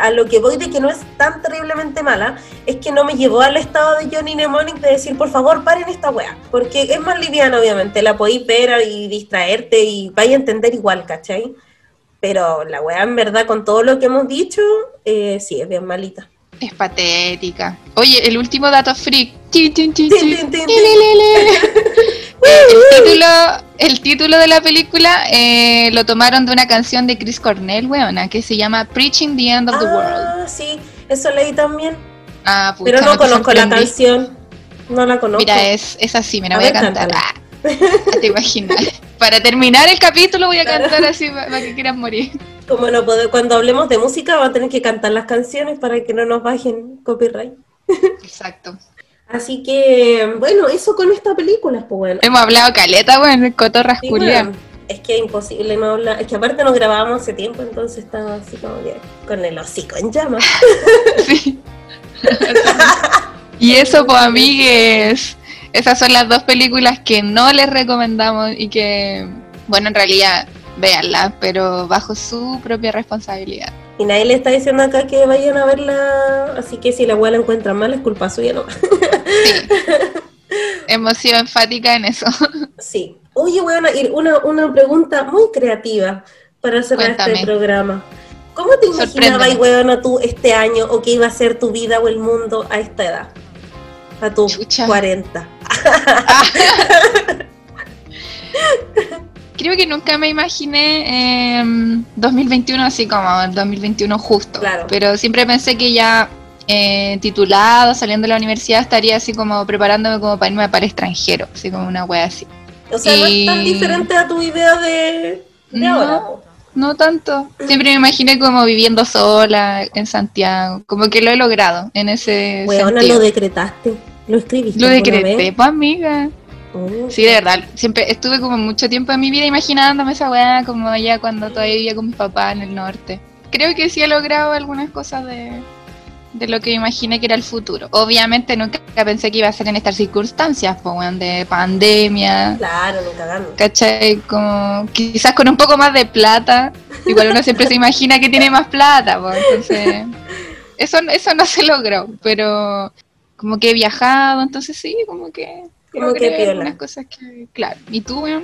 A lo que voy de que no es tan terriblemente mala, es que no me llevó al estado de Johnny Mnemonic de decir, por favor, paren esta wea. Porque es más liviana, obviamente, la podéis ver y distraerte y vaya a entender igual, ¿cachai? Pero la wea, en verdad, con todo lo que hemos dicho, eh, sí, es bien malita. Es patética. Oye, el último dato freak. El, título, el título de la película eh, lo tomaron de una canción de Chris Cornell, weona, que se llama Preaching the End of the World. Ah, sí, eso leí también. Ah, Pero no, conozco la canción. No la conozco. Mira, es, es así, me la voy a cantar. Ah, te imaginas. Para terminar el capítulo voy a cantar así para, que quieran morir. Como no puedo, cuando hablemos de música va a tener que cantar las canciones para que no nos bajen copyright. Exacto. Así que, bueno, eso con esta película, pues bueno. Hemos hablado caleta, bueno, cotorras sí, Es que es imposible no hablar, es que aparte nos grabábamos hace tiempo, entonces estaba así como que con el hocico en llamas. sí. y eso, pues amigues, esas son las dos películas que no les recomendamos y que, bueno, en realidad, véanlas, pero bajo su propia responsabilidad. Y nadie le está diciendo acá que vayan a verla, así que si la abuela encuentra mal es culpa suya no. Sí. Hemos sido enfática en eso. Sí. Oye, bueno, una, una pregunta muy creativa para cerrar este programa. ¿Cómo te imaginabas, weona, tú este año o qué iba a ser tu vida o el mundo a esta edad? A tus 40. creo que nunca me imaginé 2021 así como 2021 justo. Pero siempre pensé que ya eh, titulado, saliendo de la universidad, estaría así como preparándome como para irme para extranjero, así como una wea así. O sea, no es tan diferente a tu idea de, no, ahora. No tanto. Siempre me imaginé como viviendo sola en Santiago. Como que lo he logrado en ese Weona, lo decretaste. Lo escribiste. Lo decreté, pues amiga. Oh. Sí, de verdad. Siempre estuve como mucho tiempo en mi vida imaginándome esa weá como allá cuando todavía vivía con mis papás en el norte. Creo que sí he logrado algunas cosas de, de lo que imaginé que era el futuro. Obviamente nunca pensé que iba a ser en estas circunstancias, pues, de pandemia. Claro, nunca ganó. ¿Cachai? Como quizás con un poco más de plata. Igual uno siempre se imagina que tiene más plata, pues, entonces... Eso, eso no se logró, pero como que he viajado, entonces sí, como que como que piola. cosas que, claro. ¿Y tú, weón?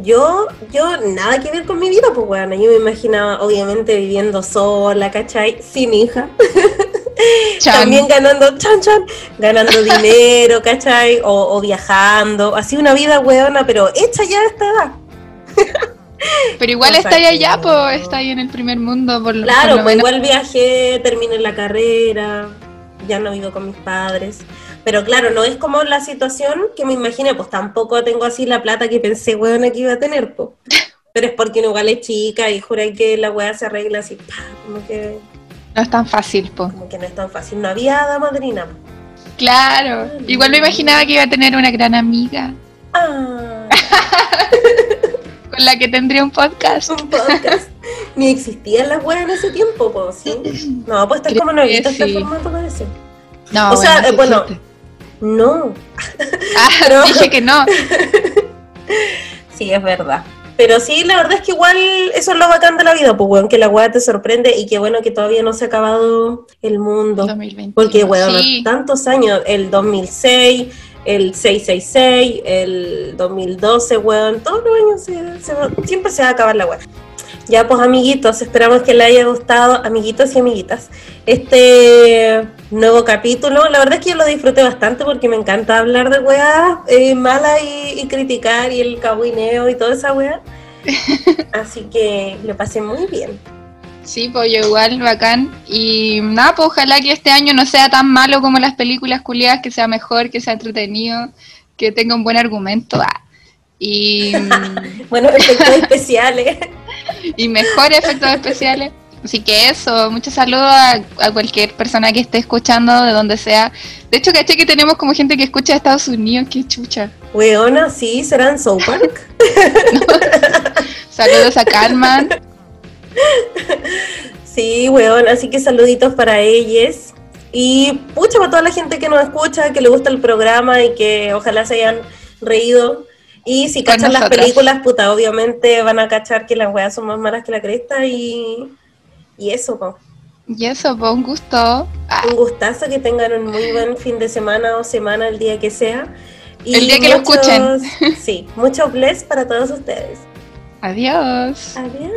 Yo, yo, nada que ver con mi vida, pues, weón. Yo me imaginaba, obviamente, viviendo sola, ¿cachai? Sin hija. También ganando, chan, chan, ganando dinero, ¿cachai? O, viajando. Así una vida, weona, pero hecha ya a esta edad. Pero igual está ahí allá, pues, está ahí en el primer mundo. Por claro, pues igual viajé, terminé la carrera, ya no vivo con mis padres. Pero claro, no es como la situación que me imaginé, pues tampoco tengo así la plata que pensé, weón, que iba a tener, pues. Pero es porque uno igual es chica y jura que la weá se arregla así, como que... No es tan fácil, pues. Como que no es tan fácil, no había hada madrina. Claro, igual me imaginaba que iba a tener una gran amiga. Ah. Con la que tendría un podcast. Un podcast. Ni existían las weas en ese tiempo, pues, ¿sí? No, pues está como novita este formato parece. No, o sea, eh, bueno no. Ah, dije que no. sí, es verdad. Pero sí, la verdad es que igual eso es lo bacán de la vida, pues, weón, que la weá te sorprende y que bueno que todavía no se ha acabado el mundo. 2021. Porque, weón, Sí. tantos años, el 2006, el 666, el 2012, weón, todos los años se- se siempre se va a acabar la weá. Ya, pues, amiguitos, esperamos que les haya gustado, amiguitos y amiguitas, este nuevo capítulo. La verdad es que yo lo disfruté bastante porque me encanta hablar de weas eh, malas y, y criticar y el cabuineo y toda esa wea. Así que lo pasé muy bien. Sí, pues yo igual, bacán. Y nada, pues ojalá que este año no sea tan malo como las películas culiadas, que sea mejor, que sea entretenido, que tenga un buen argumento. ah. Y, Bueno, efectos especiales. Y mejores efectos especiales. Así que eso, muchos saludos a, a cualquier persona que esté escuchando, de donde sea. De hecho, caché que tenemos como gente que escucha de Estados Unidos, qué chucha. Weona, sí, será en South Park. Saludos a Carmen. Sí, weón, así que saluditos para ellos. Y pucha para toda la gente que nos escucha, que le gusta el programa y que ojalá se hayan reído. Y si cachan las películas, puta, obviamente van a cachar que las weas son más malas que la cresta y, y eso, po. Y eso, pues un gusto. Ah, Un gustazo que tengan un muy buen fin de semana o semana, el día que sea. Y El día que lo escuchen. muchos- Sí, mucho bless para todos ustedes. adiós. Adiós.